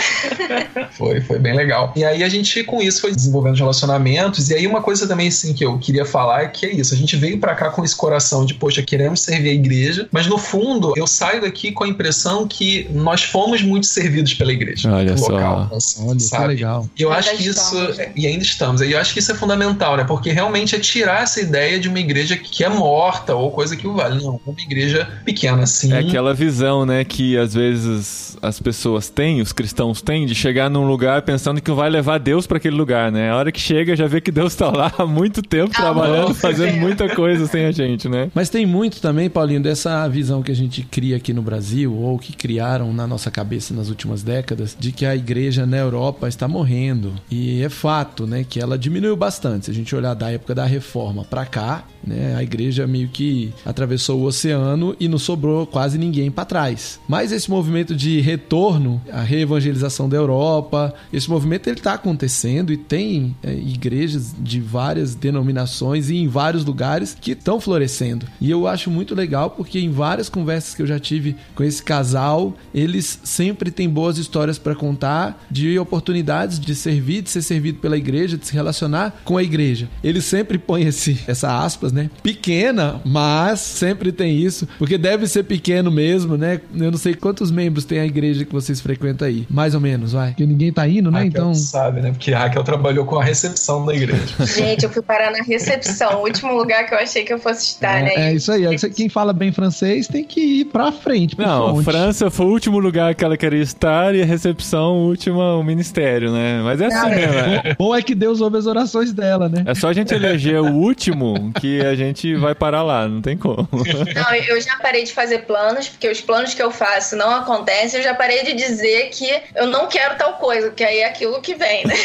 F: Foi, foi bem legal. E aí a gente, com isso, foi desenvolvendo relacionamentos. E aí uma coisa também, assim, que eu queria falar é que é isso. A gente veio pra cá com esse coração de, poxa, queremos servir a igreja. Mas no fundo, eu saio daqui com a impressão que nós fomos muito servidos pela igreja.
C: Olha só.
F: local. assim,
D: Olha, que
F: sabe?
D: legal.
F: E eu
E: Ainda
F: acho que
E: estamos.
F: isso. E ainda estamos. E eu acho que isso é fundamental, né? Porque realmente é tirar essa ideia de uma igreja que é morta ou coisa que o vale. Não, uma igreja pequena assim.
C: É aquela visão, né, que às vezes as pessoas têm, os cristãos têm, de chegar num lugar pensando que vai levar Deus para aquele lugar, né? A hora que chega já vê que Deus tá lá há muito tempo
E: Ah,
C: trabalhando, fazendo muita coisa sem a gente, né?
D: Mas tem muito também, Paulinho, dessa visão que a gente cria aqui no Brasil, ou que criaram na nossa cabeça nas últimas décadas, de que a igreja na Europa está morrendo. E é fato, né, que ela diminuiu bastante. Se a gente olhar da época da reforma pra cá, né, a igreja meio que atravessou o oceano e não sobrou quase ninguém para trás. Mas esse movimento de retorno, a reevangelização da Europa, esse movimento ele está acontecendo e tem é, igrejas de várias denominações e em vários lugares que estão florescendo. E eu acho muito legal porque em várias conversas que eu já tive com esse casal, eles sempre têm boas histórias para contar de oportunidades de servir, de ser servido pela igreja, de se relacionar com a igreja. Eles sempre põem esse, essa aspas, né? Pequena, mas sempre tem isso, porque deve ser pequeno mesmo, né? Eu não sei quantos membros tem a igreja que vocês frequentam aí. Mais ou menos, vai. Porque ninguém tá indo, né?
F: Raquel
D: Então.
F: sabe, né? Porque a Raquel trabalhou com a recepção da igreja.
E: Gente, eu fui parar na recepção, o último lugar que eu achei que eu fosse estar, né?
G: É, é isso aí. Quem fala bem francês tem que ir pra frente.
C: Não,
G: fonte.
C: França foi o último lugar que ela queria estar e a recepção, o último, o ministério, né? Mas é assim mesmo. é.
G: Bom é que Deus ouve as orações dela, né?
C: É só a gente eleger o último que a gente vai parar lá, não tem como.
E: Não, eu já parei de fazer planos, porque os planos que eu faço não acontecem. Eu já parei de dizer que eu não quero tal coisa, porque aí é aquilo que vem, né?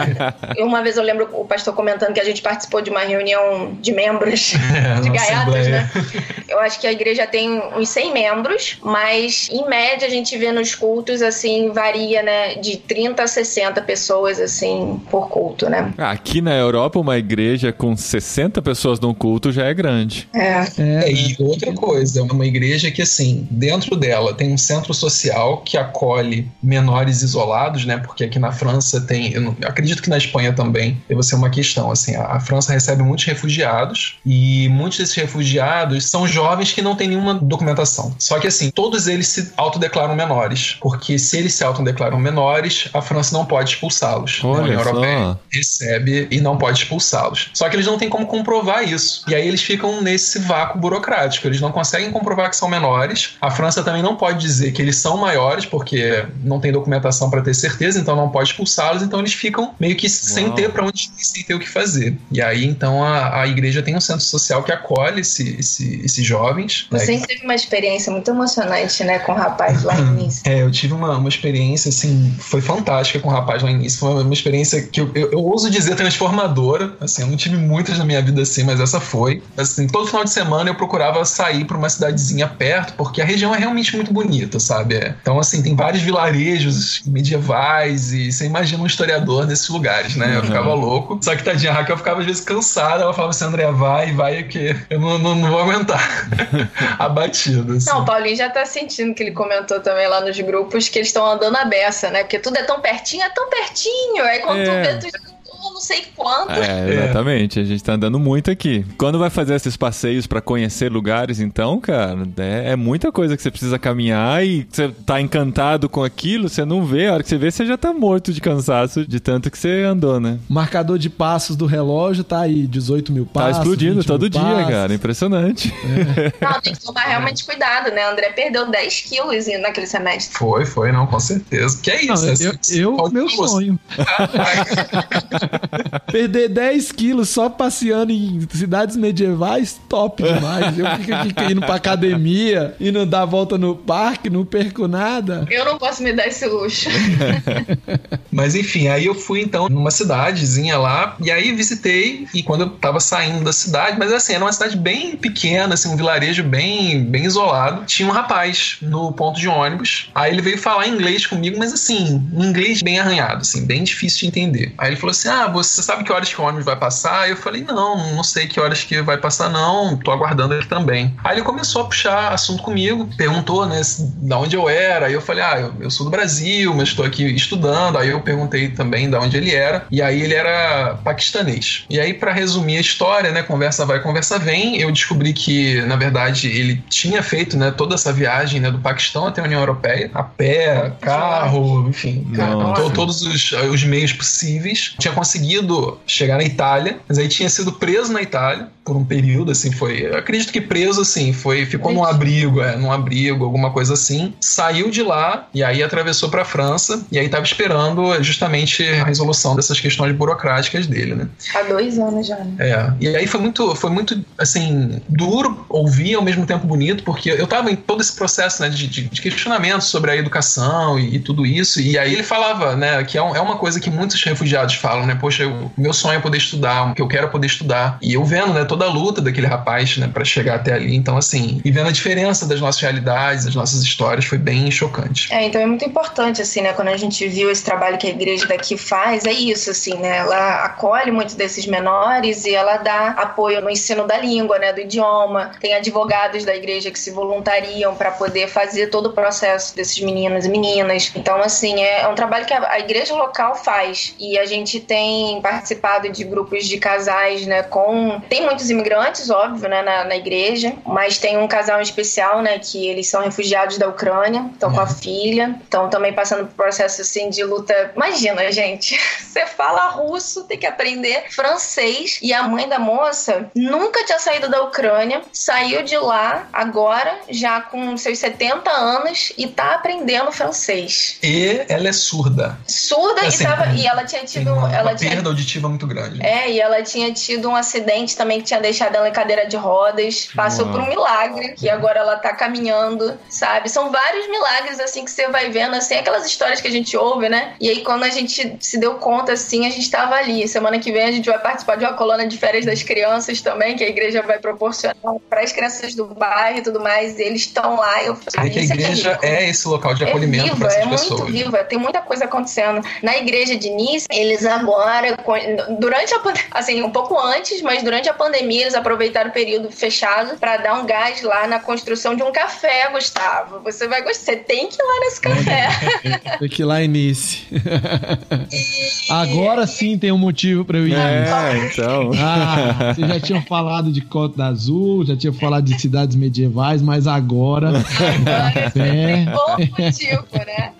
E: Uma vez eu lembro o pastor comentando que a gente participou de uma reunião de membros
F: É,
E: de gaiatas,
F: Assembleia.
E: né? Eu acho que a igreja tem uns 100 membros, mas em média a gente vê nos cultos, assim, varia, né? De 30 a 60 pessoas, assim, por culto, né?
C: Aqui na Europa, uma igreja com 60 pessoas num culto já é grande.
E: É.
G: É,
F: É, e outra coisa, é uma igreja que, assim, dentro dela tem um centro social que acolhe menores isolados, né? Porque aqui na França tem, eu, não- eu acredito que na Espanha também deve ser uma questão, assim, a, a França recebe muitos refugiados e muitos desses refugiados são jovens que não têm nenhuma documentação. Só que, assim, todos eles se autodeclaram menores, porque se eles se autodeclaram menores, a França não pode expulsá-los. né? A União
C: só.
F: Europeia recebe e não pode expulsá-los. Só que eles não têm como comprovar isso. E aí eles ficam nesse vácuo burocrático. Eles não conseguem comprovar que são menores. A França também não pode dizer que eles são maiores, porque não tem documentação para ter certeza, então não pode expulsá-los. Então eles ficam meio que sem
C: Uau.
F: ter para onde ir, sem ter o que fazer. E aí então a, a igreja tem um centro social que acolhe esse, esse- esses jovens. né,
E: Você teve uma experiência muito emocionante, né, com o rapaz lá no início.
F: é, eu tive uma, uma experiência, assim, foi fantástica com o rapaz lá no início. Foi uma, uma experiência que eu, eu, eu ouso dizer transformadora. Assim, eu não tive muitas na minha vida assim, mas essa foi. Assim, todo final de semana eu procurava sair para uma cidadezinha perto, porque a região é realmente muito bonita, sabe? É. Então, assim, tem vários vilarejos medievais e você imagina um historiador nesses lugares, né? Eu
C: Uhum.
F: ficava louco. Só que tadinha, a Raquel ficava às vezes cansada. Ela falava assim, André, vai, vai, que eu não, não, não vou aguentar a batida. assim.
E: Não, o Paulinho já tá sentindo que ele comentou também lá nos grupos que eles estão andando a beça, né? Porque tudo é tão pertinho, é tão pertinho. Aí quando
C: É.
E: tu vê, tu andou não sei quanto.
C: É, exatamente. A gente tá andando muito aqui. Quando vai fazer esses passeios pra conhecer lugares, então, cara, é, é muita coisa que você precisa caminhar e você tá encantado com aquilo, você não vê. A hora que você vê, você já tá morto de cansaço de tanto que você andou, né?
D: Marcador de passos do relógio tá aí, 18 mil
C: Tá
D: passos.
C: explodindo
D: 20 mil
C: todo dia,
D: passos.
C: cara. Impressionante.
E: Não, tem que tomar realmente cuidado, né? O André perdeu 10 quilos indo naquele semestre.
F: Foi, foi, não, com certeza. Que é
G: Não,
F: isso,
G: eu, eu-
F: Pode
G: meu sonho.
D: Perder 10 quilos só passeando em cidades medievais, top demais. Eu fico aqui indo pra academia, indo dar a volta no parque, não perco nada.
E: Eu não posso me dar esse luxo.
F: Mas enfim, aí eu fui então numa cidadezinha lá, e aí visitei, e quando eu tava saindo da cidade, mas assim, era uma cidade bem pequena, assim, um vilarejo bem, bem isolado, tinha um rapaz no ponto de ônibus, aí ele veio falar inglês comigo, mas assim, um inglês bem arranhado, assim, bem difícil de entender. Aí ele falou assim, ah, você sabe que horas que o ônibus vai passar? Aí eu falei, não, não sei que horas que vai passar não, tô aguardando ele também. Aí ele começou a puxar assunto comigo, perguntou, né, da onde eu era, aí eu falei, ah, eu, eu sou do Brasil, mas estou aqui estudando, aí eu perguntei também da onde ele era, e aí ele era paquistanês. E aí, para resumir a história, né, conversa vai, conversa vem, eu descobri que, na verdade, ele tinha feito, né, toda essa viagem, né, do Paquistão até a União Europeia, a pé, carro, enfim, to- todos os, os meios possíveis. Tinha conseguido conseguido chegar na Itália, mas aí tinha sido preso na Itália por um período, assim, foi. Acredito que preso, assim, foi. Ficou num abrigo, é, num abrigo, alguma coisa assim. Saiu de lá e aí atravessou pra França e aí tava esperando justamente a resolução dessas questões burocráticas dele, né?
E: Há dois anos já. Né?
F: É. E aí foi muito, foi muito, assim, duro ouvir ao mesmo tempo bonito, porque eu tava em todo esse processo, né, de, de, de questionamento sobre a educação e, e, tudo isso. E aí ele falava, né, que é, um, é uma coisa que muitos refugiados falam, né? Poxa, o meu sonho é poder estudar, o que eu quero é poder estudar. E eu vendo, né, toda a luta daquele rapaz, né, para chegar até ali. Então, assim, e vendo a diferença das nossas realidades, das nossas histórias, foi bem chocante.
E: É, então é muito importante, assim, né, quando a gente viu esse trabalho que a igreja daqui faz, é isso, assim, né, ela acolhe muito desses menores e ela dá apoio no ensino da língua, né, do idioma. Tem advogados da igreja que se voluntariam para poder fazer todo o processo desses meninos e meninas. Então, assim, é, é um trabalho que a igreja local faz e a gente tem participado de grupos de casais, né, com... Tem muitos imigrantes, óbvio, né, na, na igreja, mas tem um casal especial, né, que eles são refugiados da Ucrânia, estão com a filha, estão também passando por processo, assim, de luta. Imagina, gente, você fala russo, tem que aprender francês, e a mãe da moça nunca tinha saído da Ucrânia, saiu de lá agora, já com seus 70 anos, e tá aprendendo francês.
F: E ela é surda.
E: Surda
F: Assim,
E: e, tava, e ela tinha tido.
F: Uma,
E: ela
F: uma
E: tinha
F: perda auditiva muito grande.
E: é, e ela tinha tido um acidente também que tinha deixado ela em cadeira de rodas. Passou
C: Uau.
E: por um milagre, que agora ela tá caminhando, sabe? São vários milagres, assim, que você vai vendo, assim, aquelas histórias que a gente ouve, né? E aí, quando a gente se deu conta, assim, a gente tava ali. Semana que vem a gente vai participar de uma coluna de férias das crianças também, que a igreja vai proporcionar para as crianças do bairro e tudo mais. E eles estão lá. Eu
F: vê que a
E: "Isso é
F: igreja
E: rico."
F: é esse local de
E: É
F: acolhimento
E: viva,
F: para essas
E: é muito
F: pessoas.
E: viva, tem muita coisa acontecendo. Na igreja de Nice, eles agora, co- durante a assim, um pouco antes, mas durante a pandemia, eles aproveitaram o período fechado para dar um gás lá na construção de um café, Gustavo. Você vai gostar, você tem que ir lá nesse café.
D: Tem que ir lá início. Agora sim tem um motivo pra eu ir.
C: É, então.
G: Ah, vocês já tinham falado de Cota Azul, já tinham falado de cidades medievais, mas agora.
E: Agora,
G: É.
E: bom motivo, né?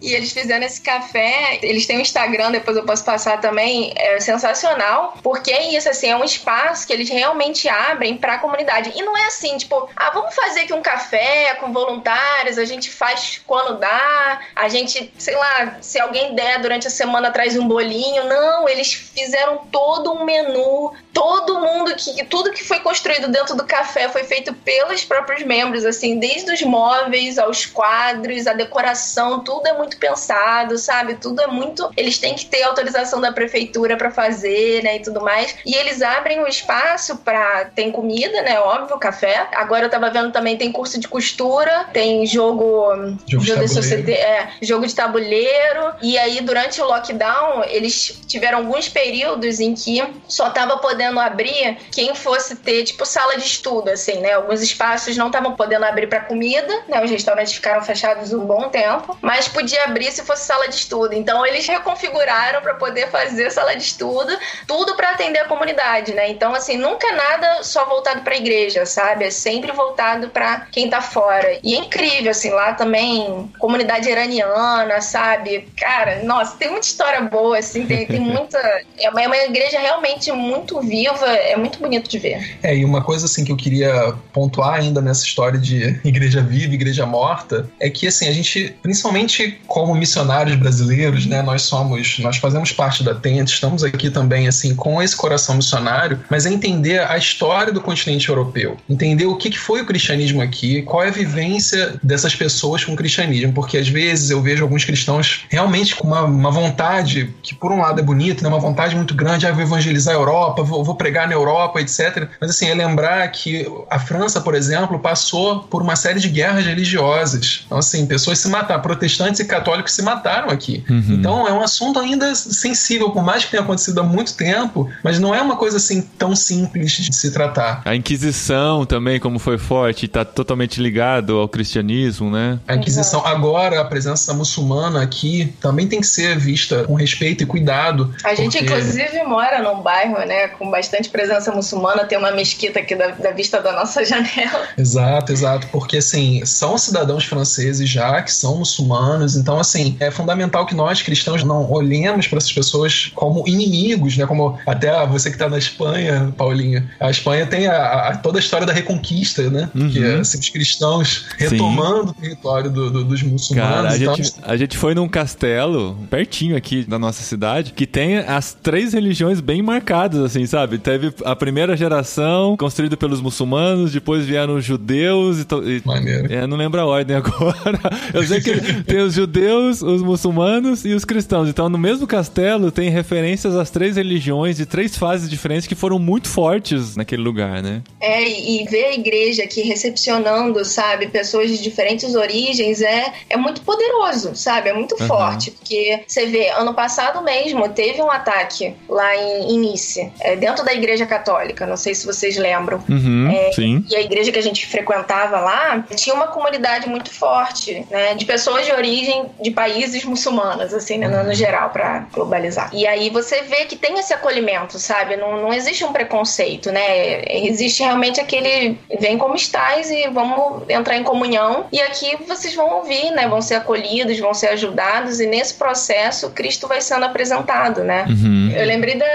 E: E eles fizeram esse café, eles têm um Instagram, depois eu posso passar também, é sensacional, porque é isso, assim, é um espaço que eles realmente abrem pra comunidade. E não é assim, tipo, ah, vamos fazer aqui um café com voluntários, a gente faz quando dá, a gente, sei lá, se alguém der durante a semana traz um bolinho. Não, eles fizeram todo um menu, todo mundo que tudo que foi construído dentro do café foi feito pelos próprios membros, assim, desde os móveis aos quadros, a decoração, tudo é muito pensado, sabe? Tudo é muito, eles têm que ter autorização da prefeitura pra fazer, né, e tudo mais. E eles abrem o espaço pra tem comida, né, óbvio, café. Agora eu tava vendo também tem curso de costura, tem jogo
F: Jogo de tabuleiro.
E: é, jogo de tabuleiro. E aí, durante o lockdown, eles tiveram alguns períodos em que só tava podendo abrir quem fosse ter, tipo, sala de estudo, assim, né? Alguns espaços não estavam podendo abrir pra comida, né? Os restaurantes ficaram fechados um bom tempo, mas podia abrir se fosse sala de estudo. Então, eles reconfiguraram pra poder fazer sala de estudo, tudo pra atender a comunidade, né? Então, assim, nunca é nada só voltado pra igreja, sabe? É sempre voltado pra quem tá fora. E é incrível, assim, lá também, comunidade iraniana, sabe? Cara, nossa, tem muita história boa, assim, tem, tem muita. É uma, é uma igreja realmente muito viva, é muito bonito de ver.
F: É, e uma coisa assim que eu queria pontuar ainda nessa história de igreja viva, igreja morta, é que assim, a gente, principalmente como missionários brasileiros, né, nós somos, nós fazemos parte da TENT, estamos aqui também assim com esse coração missionário, mas é entender a história do continente europeu, entender o que que foi o cristianismo aqui, qual é a vivência dessas pessoas com o cristianismo, porque às vezes eu vejo alguns cristãos realmente com uma, uma vontade que por um lado é bonita, né, uma vontade muito grande, ah, vou evangelizar a Europa, vou, vou pregar na Europa, etc. Mas assim, é lembrar que a França, por exemplo, passou por uma série de guerras religiosas. Então, assim, pessoas se mataram, protestantes e católicos se mataram aqui. Então, é um assunto ainda sensível, por mais que tenha acontecido há muito tempo, mas não é uma coisa assim tão simples de se tratar.
C: A Inquisição também, como foi forte, tá totalmente ligado ao cristianismo, né?
F: A Inquisição, agora, a presença muçulmana aqui também tem que ser vista com respeito e cuidado.
E: A gente,
F: porque-
E: inclusive, mora num bairro, né, com bastante presença muçulmana, tem uma mesquita aqui da, da vista da nossa janela.
F: Exato, exato. Porque, assim, são cidadãos franceses já, que são muçulmanos, então Então, assim, é fundamental que nós cristãos não olhemos para essas pessoas como inimigos, né? Como até você que está na Espanha, Paulinho. A Espanha tem a, a, toda a história da reconquista, né?
C: Uhum.
F: Que é assim, os cristãos retomando o território do- do- dos muçulmanos.
C: Cara, a gente, a gente foi num castelo, pertinho aqui da nossa cidade, que tem as três religiões bem marcadas, assim, sabe? Teve a primeira geração construída pelos muçulmanos, depois vieram os judeus e... to- e
F: Maneiro.
C: é, não lembro a ordem agora. Eu sei que tem os judeus, os muçulmanos e os cristãos. Então, no mesmo castelo tem referências às três religiões de três fases diferentes que foram muito fortes naquele lugar, né?
E: É, e ver a igreja aqui recepcionando, sabe, pessoas de diferentes origens é, é muito poderoso, sabe? É muito
C: Aham.
E: forte. Porque você vê, ano passado mesmo teve um ataque lá em, em Nice, é, dentro da igreja católica. Não sei se vocês lembram.
C: Uhum, sim.
E: E a igreja que a gente frequentava lá tinha uma comunidade muito forte, né? De pessoas de origem de países muçulmanos, assim, né? No, geral, pra globalizar. E aí você vê que tem esse acolhimento, sabe? Não, não existe um preconceito, né? Existe realmente aquele vem como estás e vamos entrar em comunhão. E aqui vocês vão ouvir, né? Vão ser acolhidos, vão ser ajudados. E nesse processo, Cristo vai sendo apresentado, né?
C: Uhum.
E: Eu lembrei da.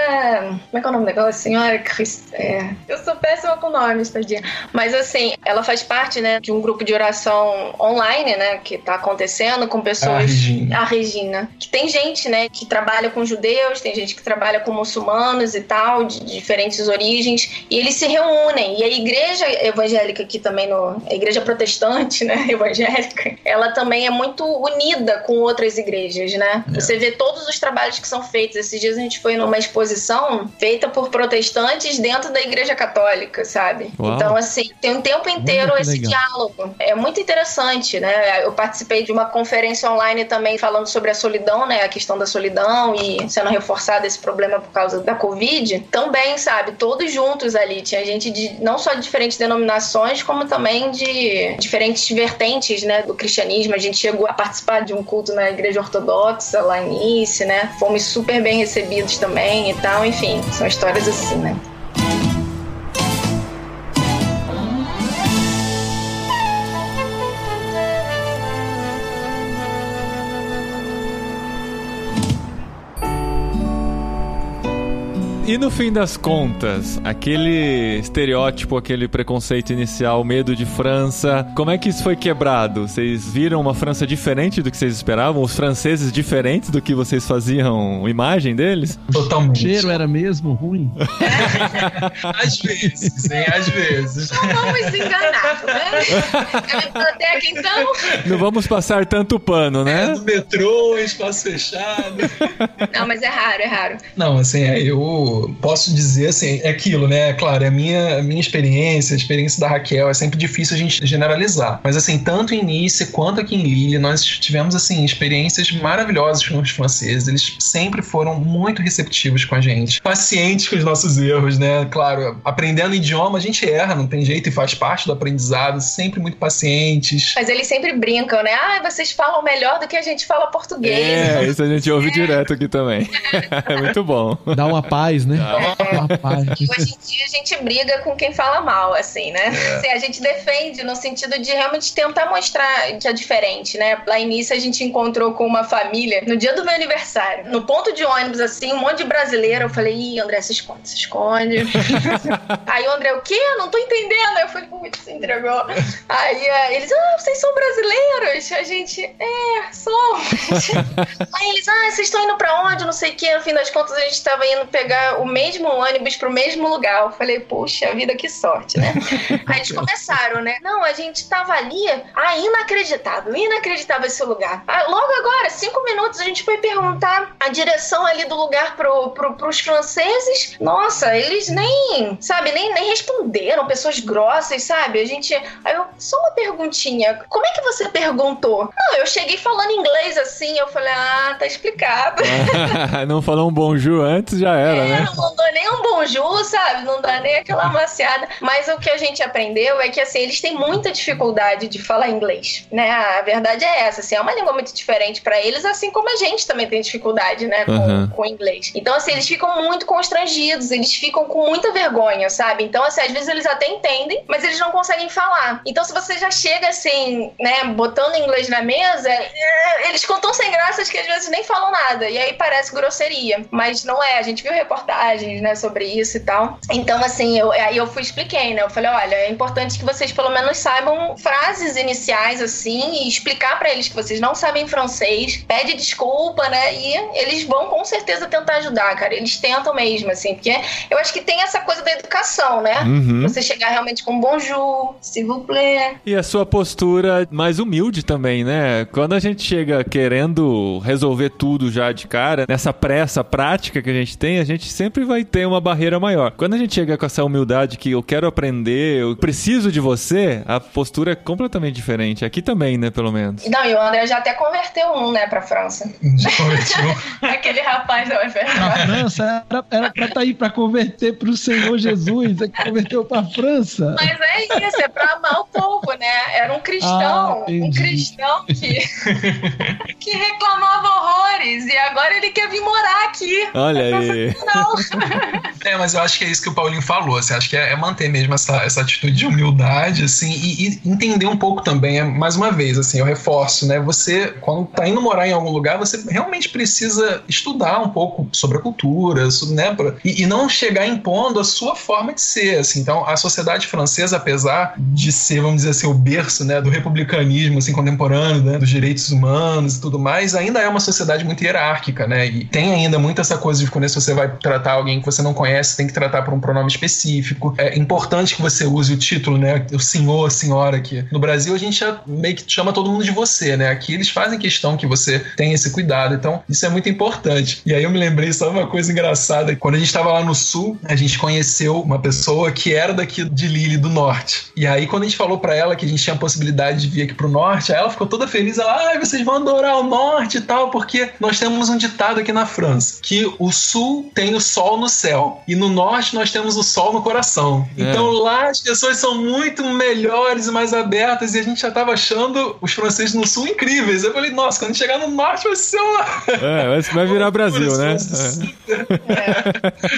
E: Como é que é o nome daquela senhora? Cris- É... Eu sou péssima com nomes, tadinha. Mas assim, ela faz parte, né, de um grupo de oração online, né, que tá acontecendo com pessoas.
F: A Regina.
E: A Regina. Que tem gente, né, que trabalha com judeus, tem gente que trabalha com muçulmanos e tal, de diferentes origens. E eles se reúnem. E a igreja evangélica aqui também, no, a igreja protestante, né, evangélica, ela também é muito unida com outras igrejas, né? Você vê todos os trabalhos que são feitos. Esses dias a gente foi numa exposição feita por protestantes dentro da igreja católica, sabe?
C: Uau.
E: Então, assim, tem um tempo inteiro esse
G: legal.
E: diálogo. É muito interessante, né? Eu participei de uma conferência online também falando sobre a solidão, né? A questão da solidão e sendo reforçado esse problema por causa da Covid. Também, sabe? Todos juntos ali. Tinha gente de não só de diferentes denominações, como também de diferentes vertentes, né? Do cristianismo. A gente chegou a participar de um culto na igreja ortodoxa lá em Nice, né? Fomos super bem recebidos também e tal. Enfim, são histórias assim, né?
C: E no fim das contas, aquele estereótipo, aquele preconceito inicial, medo de França, como é que isso foi quebrado? Vocês viram uma França diferente do que vocês esperavam? Os franceses diferentes do que vocês faziam imagem deles?
G: O
F: Totalmente.
G: cheiro era mesmo ruim?
F: Às vezes, hein? Às vezes.
E: Não vamos enganar, né? É a biblioteca, então.
C: Não vamos passar tanto pano,
F: É,
C: né?
F: no metrô, espaço fechado.
E: Não, mas é raro, é raro.
F: Não, assim, é, eu posso dizer assim, é aquilo, né? Claro, é a minha, a minha experiência, a experiência da Raquel, é sempre difícil a gente generalizar. Mas assim, tanto em Nice quanto aqui em Lille, nós tivemos assim experiências maravilhosas com os franceses. Eles sempre foram muito receptivos com a gente, pacientes com os nossos erros, né? Claro, aprendendo idioma a gente erra, não tem jeito e faz parte do aprendizado, sempre muito pacientes.
E: Mas eles sempre brincam, né? Ah, vocês falam melhor do que a gente fala português.
C: É, isso a gente ouve direto aqui também. É muito bom.
D: Dá uma paz, né? Uma paz.
E: Hoje em dia a gente briga com quem fala mal, assim, né? Assim, a gente defende no sentido de realmente tentar mostrar que é diferente, né? Lá em Nice a gente encontrou com uma família no dia do meu aniversário. No ponto de ônibus, assim, um monte de brasileiro. Eu falei, ih, André, se esconde, se esconde. Aí o André, o quê? Não tô entendendo. Aí eu falei, putz, se entregou. Aí eh, eles, ah, vocês são brasileiros? A gente, é, somos. Aí eles, ah, vocês estão indo pra onde? Não sei o quê. No fim das contas, a gente tava indo pegar o mesmo ônibus pro mesmo lugar. Eu falei, puxa vida, que sorte, né? Aí eles começaram, né? Não, a gente tava ali. Ah, inacreditável, inacreditável esse lugar. Ah, logo agora, cinco minutos, a gente foi perguntar a direção ali do lugar pro, pro, pros franceses. Nossa, eles nem, sabe, nem, nem responderam. Pessoas grossas, sabe? A gente. Aí eu, só uma perguntinha. Como é que você perguntou? Não, eu cheguei falando inglês assim. Eu falei, ah, tá explicado.
C: Não falou um bonjour antes, já era, né?
E: Não, não dou nem um bonjour, sabe? Não dá nem aquela amaciada. Mas o que a gente aprendeu é que, assim, eles têm muita dificuldade de falar inglês, né? A verdade é essa, assim, é uma língua muito diferente pra eles, assim como a gente também tem dificuldade, né, com,
C: Uhum.
E: com inglês. Então, assim, eles ficam muito constrangidos, eles ficam com muita vergonha, sabe? Então, assim, às vezes eles até entendem, mas eles não conseguem falar. Então, se você já chega, assim, né, botando inglês na mesa, é, eles tão sem graças que às vezes nem falam nada. E aí parece grosseria. Mas não é, a gente viu reportagens, né, sobre isso e tal. Então, assim, eu, aí eu fui expliquei, né? Eu falei, olha, é importante que vocês pelo menos saibam frases iniciais, assim, e explicar pra eles que vocês não sabem francês, pede desculpa, né? E eles vão com certeza tentar ajudar, cara. Eles tentam mesmo, assim, porque eu acho que tem essa coisa da educação, né?
C: Uhum.
E: Você chegar realmente com bonjour, s'il vous plaît.
C: E a sua postura mais humilde também, né? Quando a gente chega querendo resolver tudo já de cara, nessa pressa prática que a gente tem, a gente sempre vai ter uma barreira maior. Quando a gente chega com essa humildade que eu quero aprender, eu preciso de você, a postura é completamente diferente. Aqui também, né, pelo menos.
E: Não, e o André já até converteu um, né, pra França.
F: Já convertiu.
E: Aquele rapaz da
G: Pra
E: UFRJ.
G: França, era, era pra estar aí pra converter pro Senhor Jesus, é que converteu pra França.
E: Mas é isso, é pra amar o povo, né? Era um cristão,
G: Ah,
E: um cristão que, que reclamava horrores e agora ele quer vir morar aqui.
C: Olha aí.
E: Não.
F: É, mas eu acho que é isso que o Paulinho falou. Assim, acho que é, é manter mesmo essa, essa atitude de humildade, assim, e, e entender um pouco também. É, mais uma vez, assim, eu reforço, né? Você, quando tá indo morar em algum lugar, você realmente precisa estudar um pouco sobre a cultura, né? pra- e, e não chegar impondo a sua forma de ser, assim. Então, a sociedade francesa, apesar de ser, vamos dizer assim, o berço, né, do republicanismo, assim, contemporâneo, né, dos direitos humanos e tudo mais, ainda é uma sociedade muito hierárquica, né? E tem ainda muito essa coisa de quando você vai tratar alguém que você não conhece, tem que tratar por um pronome específico. É importante que você use o título, né? O senhor, a senhora aqui. No Brasil, a gente já meio que chama todo mundo de você, né? Aqui eles fazem questão que você tenha esse cuidado. Então, isso é muito importante. E aí eu me lembrei só uma coisa engraçada. Quando a gente estava lá no sul, a gente conheceu uma pessoa que era daqui de Lille, do norte. E aí, quando a gente falou pra ela que a gente tinha a possibilidade de vir aqui pro norte, aí ela ficou toda feliz. Ela, ah, vocês vão adorar o norte e tal, porque nós temos um ditado aqui na França, que o sul tem o sol no céu e no norte nós temos o sol no coração.
C: É.
F: Então lá as pessoas são muito melhores e mais abertas e a gente já tava achando os franceses no sul incríveis. Eu falei, nossa, quando chegar no norte vai ser uma...
C: É, vai- vai virar Brasil, né?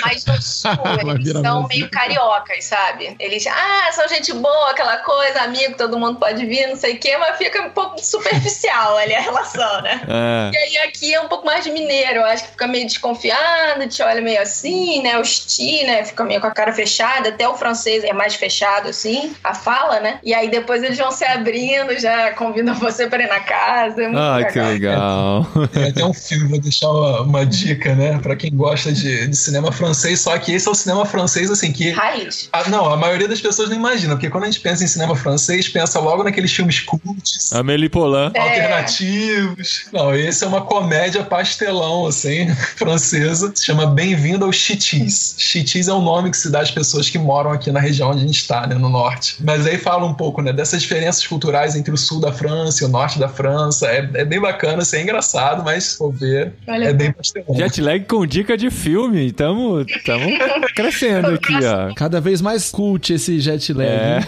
E: Mas no sul, eles são
G: Brasil.
E: meio cariocas, sabe? Eles, ah, são gente boa, aquela coisa, amigo, todo mundo pode vir, não sei o quê, mas fica um pouco superficial ali a relação, né?
C: É.
E: E aí aqui é um pouco mais de mineiro, eu acho que fica meio desconfiado, te olha meio assim, né? Os ti, né? Fica meio com a cara fechada, até o francês é mais fechado, assim, a fala, né? E aí depois eles vão se abrindo, já convidam você pra ir na casa. É muito
C: Ai, que legal.
F: Tem até um filme, vou deixar uma, uma dica, né? Pra quem gosta de, de cinema francês, só que esse é o cinema francês, assim, que
E: Raiz.
F: Ah, não, a maioria das pessoas não imagina, porque quando a gente pensa em cinema francês, pensa logo naqueles filmes cults,
C: Amélie Poulain.
E: É.
F: alternativos. Não, esse é uma comédia pastelão, assim, francesa. Se chama Bem-vindo ao Chitis. Chitis é o nome que se dá às pessoas que moram aqui na região onde a gente está, né, no norte. Mas aí fala um pouco, né, dessas diferenças culturais entre o sul da França e o norte da França. É, é bem bacana, assim, é engraçado, mas for ver,
E: Olha
F: é bem pastelão.
C: Jet lag com dica de filme. Tamo, tamo crescendo aqui, ó.
D: Cada vez mais cult esse jet lag.
C: É.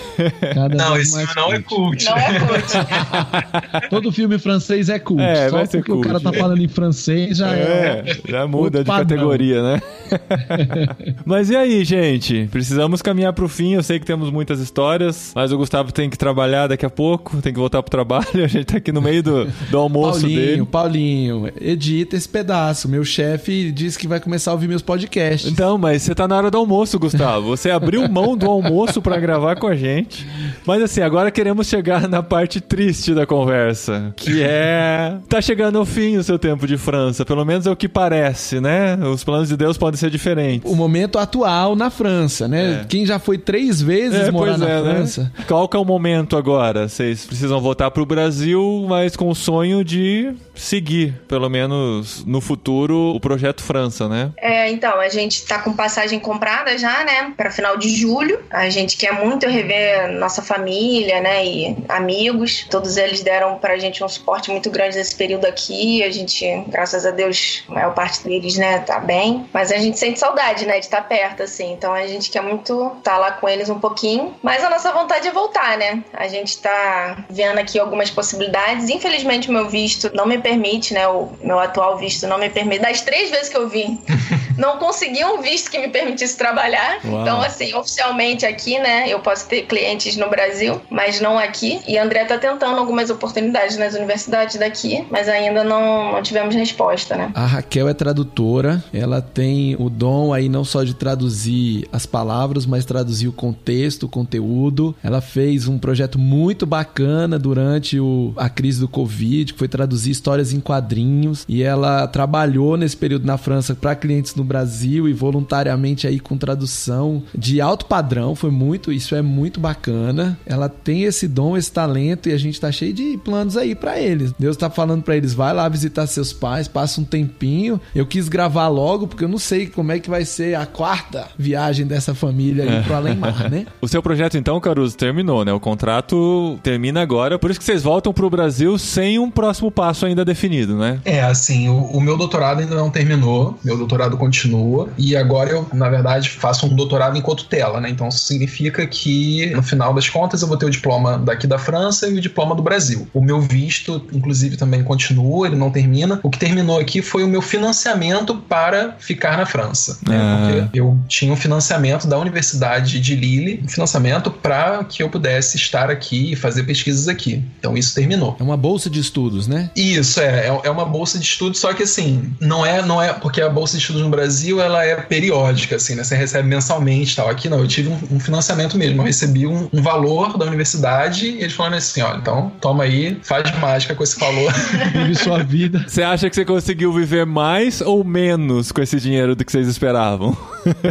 F: Não,
G: vez
F: esse
G: mais
F: filme não é
G: cult.
E: Não é cult.
G: Todo filme francês é cult.
C: É,
G: Só
C: vai ser
G: porque
C: cult.
G: o cara tá falando em francês já é.
C: É, já muda de
G: padrão.
C: categoria, né? mas e aí, gente? Precisamos caminhar pro fim. Eu sei que temos muitas histórias, mas o Gustavo tem que trabalhar daqui a pouco, tem que voltar pro trabalho. A gente tá aqui no meio do, do almoço
D: Paulinho,
C: dele.
D: Paulinho, edita esse pedaço. Meu chefe disse que vai começar a ouvir meus podcasts.
C: Então, mas você tá na hora do almoço, Gustavo. Você abriu mão do almoço pra gravar com a gente. Mas assim, agora queremos chegar na parte triste da conversa, que é tá chegando ao fim o seu tempo de França, pelo menos é o que parece, né? Os planos de Deus podem ser diferentes.
D: O momento atual na França, né?
C: É.
D: Quem já foi três vezes
C: É,
D: morar na
C: é, né?
D: França.
C: Qual que é o momento agora? Vocês precisam voltar pro Brasil, mas com o sonho de seguir, pelo menos no futuro, o projeto França, né?
E: É, então, a gente tá com passagem comprada já, né, para final de julho. A gente quer muito rever nossa família, né, e amigos. Todos eles deram pra gente um suporte muito grande nesse período aqui. A gente, graças a Deus, a maior parte deles, né, tá bem. Mas a gente sente saudade, né? De estar perto, assim. Então a gente quer muito estar lá com eles um pouquinho. Mas a nossa vontade é voltar, né? A gente tá vendo aqui algumas possibilidades. Infelizmente, o meu visto não me permite, né? O meu atual visto não me permite. Das três vezes que eu vim, não consegui um visto que me permitisse trabalhar.
C: Uau.
E: Então, assim, oficialmente aqui, né? Eu posso ter clientes no Brasil, mas não aqui. E a André tá tentando algumas oportunidades nas universidades daqui, mas ainda não, não tivemos resposta, né?
D: A Raquel é tradutora, ela tem o dom aí não só de traduzir as palavras, mas traduzir o contexto, o conteúdo. Ela fez um projeto muito bacana durante o, a crise do Covid, que foi traduzir histórias em quadrinhos. E ela trabalhou nesse período na França para clientes no Brasil e voluntariamente aí com tradução de alto padrão. Foi muito, isso é muito bacana. Ela tem esse dom, esse talento e a gente tá cheio de planos aí para eles. Deus tá falando para eles, vai lá visitar seus pais, passa um tempinho. Eu quis gravar logo porque eu não sei como é que vai ser a quarta viagem dessa família aí pro além mar, né?
C: O seu projeto, então, Caruso, terminou, né? O contrato termina agora, por isso que vocês voltam pro Brasil sem um próximo passo ainda definido, né?
F: É, assim, o, o meu doutorado ainda não terminou, meu doutorado continua, e agora eu, na verdade, faço um doutorado enquanto tela, né? Então isso significa que, no final das contas, eu vou ter o diploma daqui da França e o diploma do Brasil. O meu visto, inclusive, também continua, ele não termina. O que terminou aqui foi o meu financiamento para ficar na França, né?
C: Ah.
F: Porque eu tinha um financiamento da Universidade de Lille, um financiamento para que eu pudesse estar aqui e fazer pesquisas aqui. Então isso terminou.
D: É uma bolsa de estudos, né?
F: Isso, é, é, é uma bolsa de estudos, só que assim, não é, não é, porque a bolsa de estudos no Brasil, ela é periódica, assim, né, você recebe mensalmente e tal, aqui não, eu tive um, um financiamento mesmo, eu recebi um, um valor da universidade e eles falaram assim, olha, então, toma aí, faz mágica com esse valor.
G: Vive sua vida.
C: Você acha que você conseguiu viver mais ou menos com esse dinheiro do que vocês esperavam?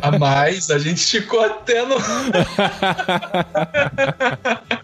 F: a mais, a gente ficou até no...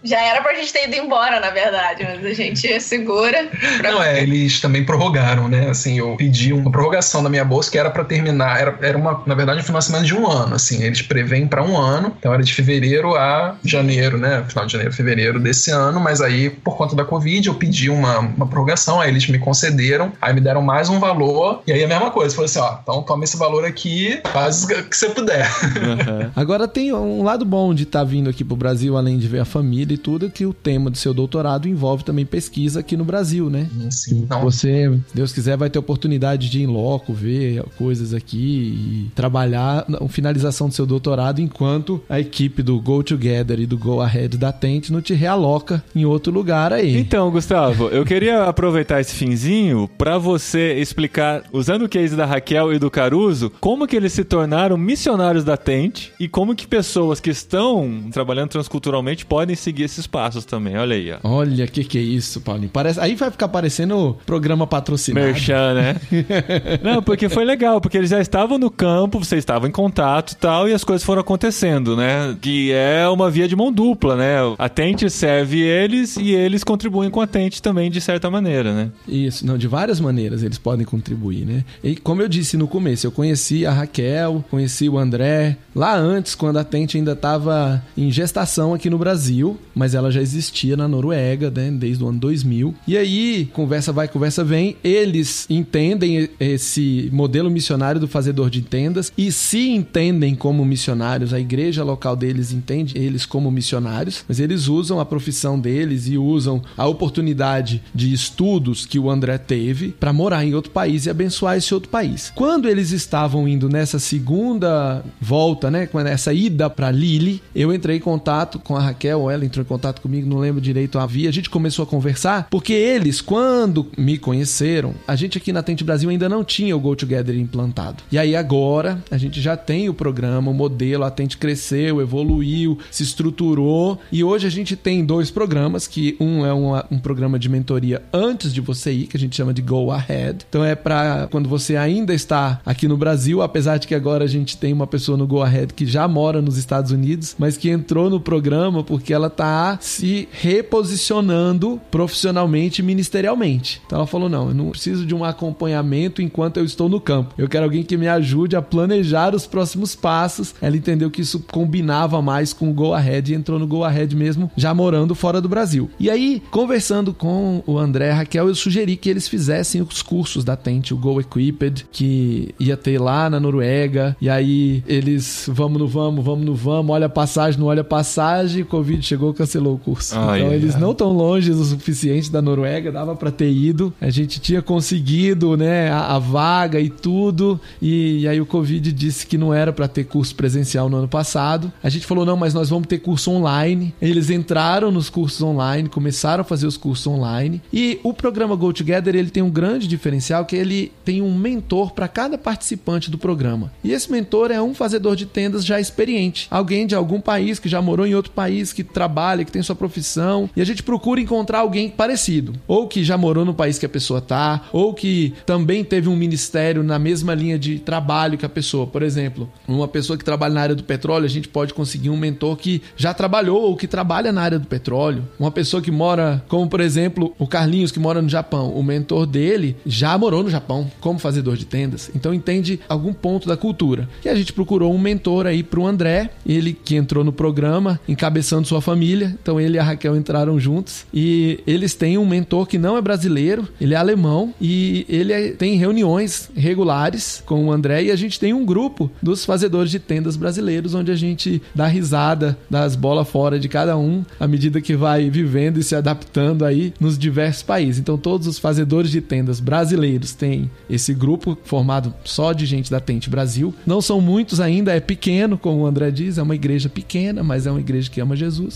E: Já era pra gente ter ido embora, na verdade, mas a gente segura. Pra...
F: Não, é, eles também prorrogaram, né? Assim, eu pedi uma prorrogação da minha bolsa que era pra terminar, era, era uma, na verdade, um financiamento de um ano, assim, eles preveem pra um ano, então era de fevereiro a janeiro, né? Final de janeiro, fevereiro desse ano, mas aí, por conta da Covid, eu pedi uma, uma prorrogação, aí eles me concederam, aí me deram mais um valor, e aí a mesma coisa, falou assim, ó, então toma esse valor aqui, faz o que você puder.
D: Agora tem um lado bom de estar vindo aqui pro Brasil, além de ver a família e tudo, que o tema do seu doutorado envolve também pesquisa aqui no Brasil, né?
F: Assim, então,
G: Você
D: Se Deus quiser, vai ter oportunidade de ir em loco, ver coisas aqui e trabalhar na finalização do seu doutorado enquanto a equipe do Go Together e do Go Ahead da Tente não te realoca em outro lugar aí.
C: Então, Gustavo, eu queria aproveitar esse finzinho pra você explicar, usando o case da Raquel e do Caruso, como que eles se tornaram missionários da Tente e como que pessoas que estão trabalhando transculturalmente podem seguir esses passos também. Olha aí, ó.
D: Olha, que que é isso, Paulinho? Parece... Aí vai ficar parecendo programa patrocinado.
C: Merchan, né? Não, porque foi legal, porque eles já estavam no campo, vocês estavam em contato e tal, e as coisas foram acontecendo, né? Que é uma via de mão dupla, né? A Tente serve eles e eles contribuem com a Tente também, de certa maneira, né?
D: Isso, não, de várias maneiras eles podem contribuir, né? E como eu disse no começo, eu conheci a Raquel, conheci o André lá antes, quando a Tente ainda estava em gestação aqui no Brasil, mas ela já existia na Noruega, né, desde o ano 2000. E aí, conversa vai, conversa vem, eles entendem esse modelo missionário do fazedor de tendas e se entendem como missionários, a igreja local deles entende eles como missionários, mas eles usam a profissão deles e usam a oportunidade de estudos que o André teve para morar em outro país e abençoar esse outro país. Quando eles estavam indo nessa segunda volta, né, com essa ida para Lille, eu entrei em contato com a Raquel, ou ela entrou em contato comigo, não lembro direito a via. A gente começou a conversar porque eles, quando me conheceram, a gente aqui na Tente Brasil ainda não tinha o Go Together implantado. E aí agora a gente já tem o programa, o modelo, a Tente cresceu, evoluiu, se estruturou e hoje a gente tem dois programas, que um é um programa de mentoria antes de você ir, que a gente chama de Go Ahead. Então é para quando você ainda está aqui no Brasil, apesar de que agora a gente tem uma pessoa no Go Ahead que já mora nos Estados Unidos, mas que entrou no programa porque ela tá se reposicionando profissionalmente e ministerialmente. Então ela falou: não, eu não preciso de um acompanhamento enquanto eu estou no campo. Eu quero alguém que me ajude a planejar os próximos passos. Ela entendeu que isso combinava mais com o Go Ahead e entrou no Go Ahead mesmo, já morando fora do Brasil. E aí, conversando com o André e Raquel, eu sugeri que eles fizessem os cursos da Tente, o Go Equipped, que ia ter lá na Noruega. E aí eles, vamos no vamos, vamos no vamos, olha a passagem, não olha a passagem, Covid chegou, cancelou o curso.
C: Ai,
D: então eles não tão longe o suficiente da Noruega, dava pra ter ido. A gente tinha conseguido, né, a, a vaga e tudo. E, e aí o Covid disse que não era pra ter curso presencial no ano passado. A gente falou, não, mas nós vamos ter curso online. Eles entraram nos cursos online, começaram a fazer os cursos online. E o programa Go Together, ele tem um grande diferencial que ele tem um mentor para cada participante do programa. E esse mentor é um fazedor de tendas já experiente, alguém de algum país que já morou em outro país, que trabalha, que tem sua profissão, e a gente procura encontrar alguém parecido, ou que já morou no país que a pessoa tá, ou que também teve um ministério na mesma linha de trabalho que a pessoa. Por exemplo, uma pessoa que trabalha na área do petróleo, a gente pode conseguir um mentor que já trabalhou ou que trabalha na área do petróleo. Uma pessoa que mora, como por exemplo, o Carlinhos que mora no Japão, o mentor dele já morou no Japão como fazedor de tendas, então entende algum ponto da cultura. E a gente procurou um mentor aí pro André, ele que entrou no programa, encabeçando sua família. Então ele e a Raquel entraram juntos e eles têm um mentor que não é brasileiro, ele é alemão e ele é- tem reuniões regulares com o André e a gente tem um grupo dos fazedores de tendas brasileiros onde a gente dá risada, dá as bolas fora de cada um à medida que vai vivendo e se adaptando aí nos diversos países. Então todos os fazedores de tendas brasileiros têm esse grupo formado só de gente da Tente Brasil. Não são muitos ainda, é pequeno, como o André diz, é uma igreja pequena, mas é uma igreja que ama Jesus.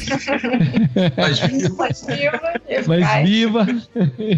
F: Mas
E: Mas viva,
D: Mas
E: eficaz.
D: viva!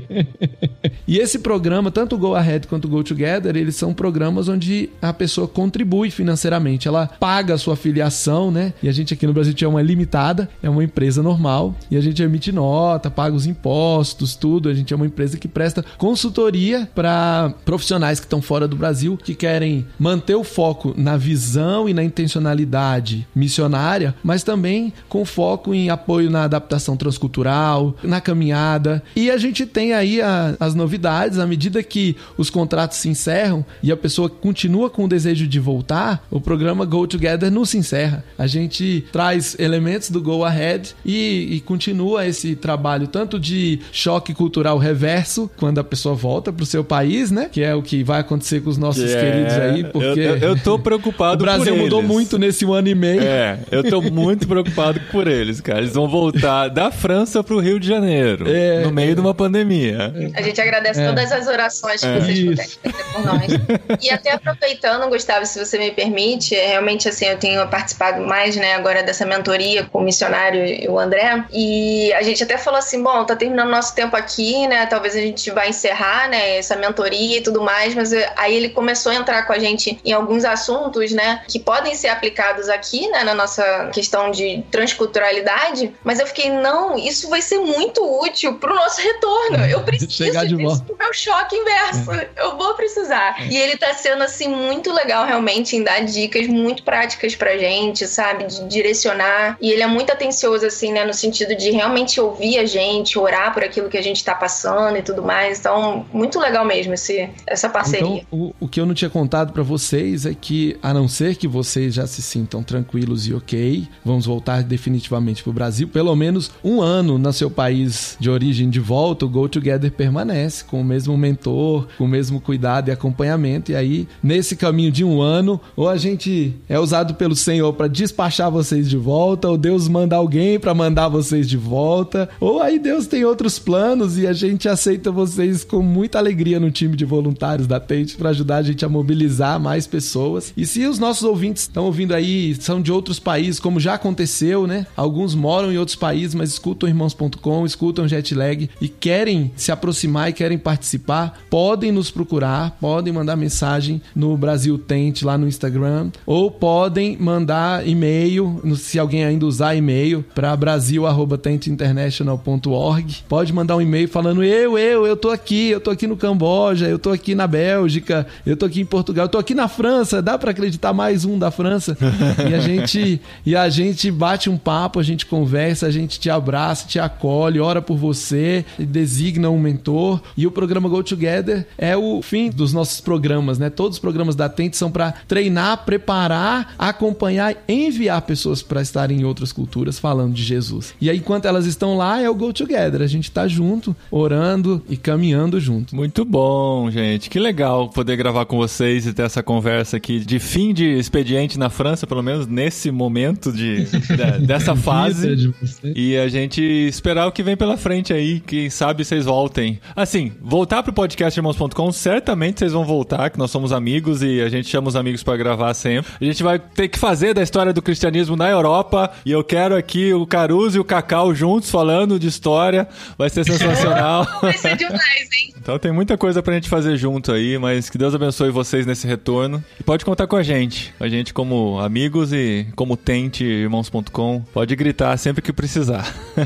D: e esse programa, tanto o Go Ahead quanto o Go Together, eles são programas onde a pessoa contribui financeiramente. Ela paga a sua filiação, né? E a gente aqui no Brasil tinha uma limitada, é uma empresa normal. E a gente emite nota, paga os impostos, tudo. A gente é uma empresa que presta consultoria para profissionais que estão fora do Brasil, que querem manter o foco na visão e na intencionalidade missionária, mas também com foco em apoio na adaptação transcultural, na caminhada. E a gente tem aí a- as novidades, à medida que os contratos se encerram e a pessoa continua com o desejo de voltar, o programa Go Together não se encerra. A gente traz elementos do Go Ahead e, e continua esse trabalho tanto de choque cultural reverso, quando a pessoa volta pro seu país, né? Que é o que vai acontecer com os nossos
C: Que é-
D: queridos aí, porque
C: eu, eu, tô
D: o
C: preocupado
D: Brasil
C: por
D: mudou
C: eles.
D: muito nesse um ano e meio.
C: É, eu tô muito preocupado por eles, cara. Eles vão voltar da França pro Rio de Janeiro,
D: É.
C: no meio de uma pandemia.
E: A gente agradece
D: É.
E: todas as orações que
C: É.
E: vocês puderem fazer por nós. E até aproveitando, Gustavo, se você me permite, é, realmente assim, eu tenho participado mais, né, agora dessa mentoria com o missionário e o André, e a gente até falou assim, bom, tá terminando nosso tempo aqui, né, talvez a gente vai encerrar, né, essa mentoria e tudo mais, mas eh, aí ele começou a entrar com a gente em alguns assuntos, né, que podem ser aplicados aqui, né, na nossa questão de transculturalidade, mas eu fiquei, não, isso vai ser muito útil pro nosso retorno. Eu preciso
D: Chegar de
E: disso pro meu choque inverso. Eu vou precisar. E ele tá sendo, assim, muito legal, realmente, em dar dicas muito práticas pra gente, sabe? De direcionar. E ele é muito atencioso, assim, né? No sentido de realmente ouvir a gente, orar por aquilo que a gente tá passando e tudo mais. Então, muito legal mesmo esse, essa parceria.
D: Então, o, o que eu não tinha contado pra vocês é que, a não ser que vocês já se sintam tranquilos e ok, vamos voltar definitivamente pro Brasil, pelo menos um ano no seu país de origem de volta, o Go Together permanece com o mesmo mentor, com o mesmo cuidado e acompanhamento. E aí, nesse caminho de um ano, ou a gente é usado pelo Senhor pra despachar vocês de volta, ou Deus manda alguém pra mandar vocês de volta, ou aí Deus tem outros planos e a gente aceita vocês com muita alegria no time de voluntários da Tente para ajudar a gente a mobilizar mais pessoas. E se os nossos ouvintes estão ouvindo aí, são de outros países, como já aconteceu, né? Alguns moram em outros países, mas escutam irmãos.com, escutam Jetlag e querem se aproximar e querem participar, podem nos procurar, podem mandar mensagem no Brasil Tente lá no Instagram, ou podem mandar e-mail, se alguém ainda usar e-mail, para brasil@tenteinternational.org. Pode mandar um e-mail falando: "Eu, eu, eu tô aqui, eu tô aqui no Camboja, eu tô aqui na Bélgica, eu tô aqui em Portugal, eu tô aqui na França, dá para acreditar mais um da França?" e a gente e a gente bate um papo, a gente conversa, a gente te abraça, te acolhe, ora por você, designa um mentor. E o programa Go Together é o fim dos nossos programas, né? Todos os programas da Tente são para treinar, preparar, acompanhar, enviar pessoas para estarem em outras culturas falando de Jesus. E aí, enquanto elas estão lá, é o Go Together. A gente tá junto, orando e caminhando junto.
C: Muito bom, gente. Que legal poder gravar com vocês e ter essa conversa aqui de fim de expediente na França, pelo menos nesse momento de, de dessa fase.
G: de.
C: E a gente esperar o que vem pela frente aí. Quem sabe vocês voltem. Assim, voltar pro podcastirmãos.com, certamente vocês vão voltar, que nós somos amigos e a gente chama os amigos pra gravar sempre. A gente vai ter que fazer da história do cristianismo na Europa e eu quero aqui o Caruso e o Cacau juntos falando de história. Vai ser sensacional.
E: Vai ser demais, hein?
C: Então tem muita coisa pra gente fazer junto aí, mas que Deus abençoe vocês nesse retorno. E pode contar com a gente. A gente como amigos e como tente irmãos.com. Pode gritar sempre que precisar.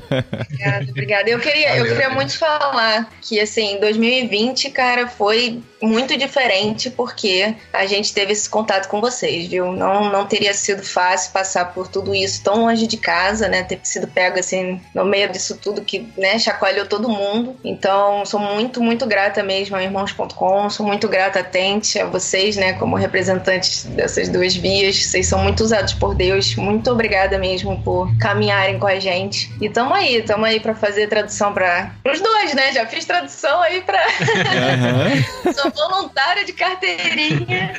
E: Obrigada, obrigada. Eu queria, eu
F: Valeu,
E: queria
F: amigo.
E: muito falar que, assim, 2020, cara, foi muito diferente porque a gente teve esse contato com vocês, viu? Não, não teria sido fácil passar por tudo isso tão longe de casa, né? Ter sido pego, assim, no meio disso tudo que, né, chacoalhou todo mundo. Então, sou muito, muito grata mesmo a irmãos.com, sou muito grata a Tente, a vocês, né, como representantes dessas duas vias. Vocês são muito usados por Deus. Muito obrigada mesmo por caminharem com a gente. E tamo aí, tamo aí pra fazer tradução para os dois, né? Já fiz tradução aí pra. Sou voluntária de carteirinha.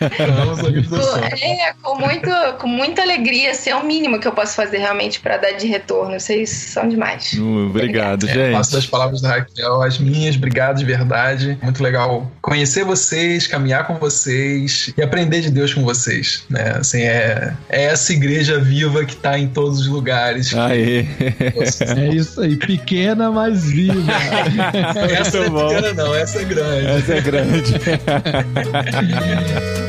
E: É, com, muito, com muita alegria. Assim, é o mínimo que eu posso fazer realmente pra dar de retorno. Vocês são demais.
C: Uh, Obrigado,
F: É, faço
C: gente.
F: das palavras da Raquel as minhas, obrigado de verdade. Muito legal conhecer vocês, caminhar com vocês e aprender de Deus com vocês. Né? Assim, é, é essa igreja viva que tá em todos os lugares.
C: Aê.
G: É isso aí, pequena, mas viva.
F: essa
C: Muito
F: é
C: bom.
F: pequena, não, essa é grande.
C: Essa é grande.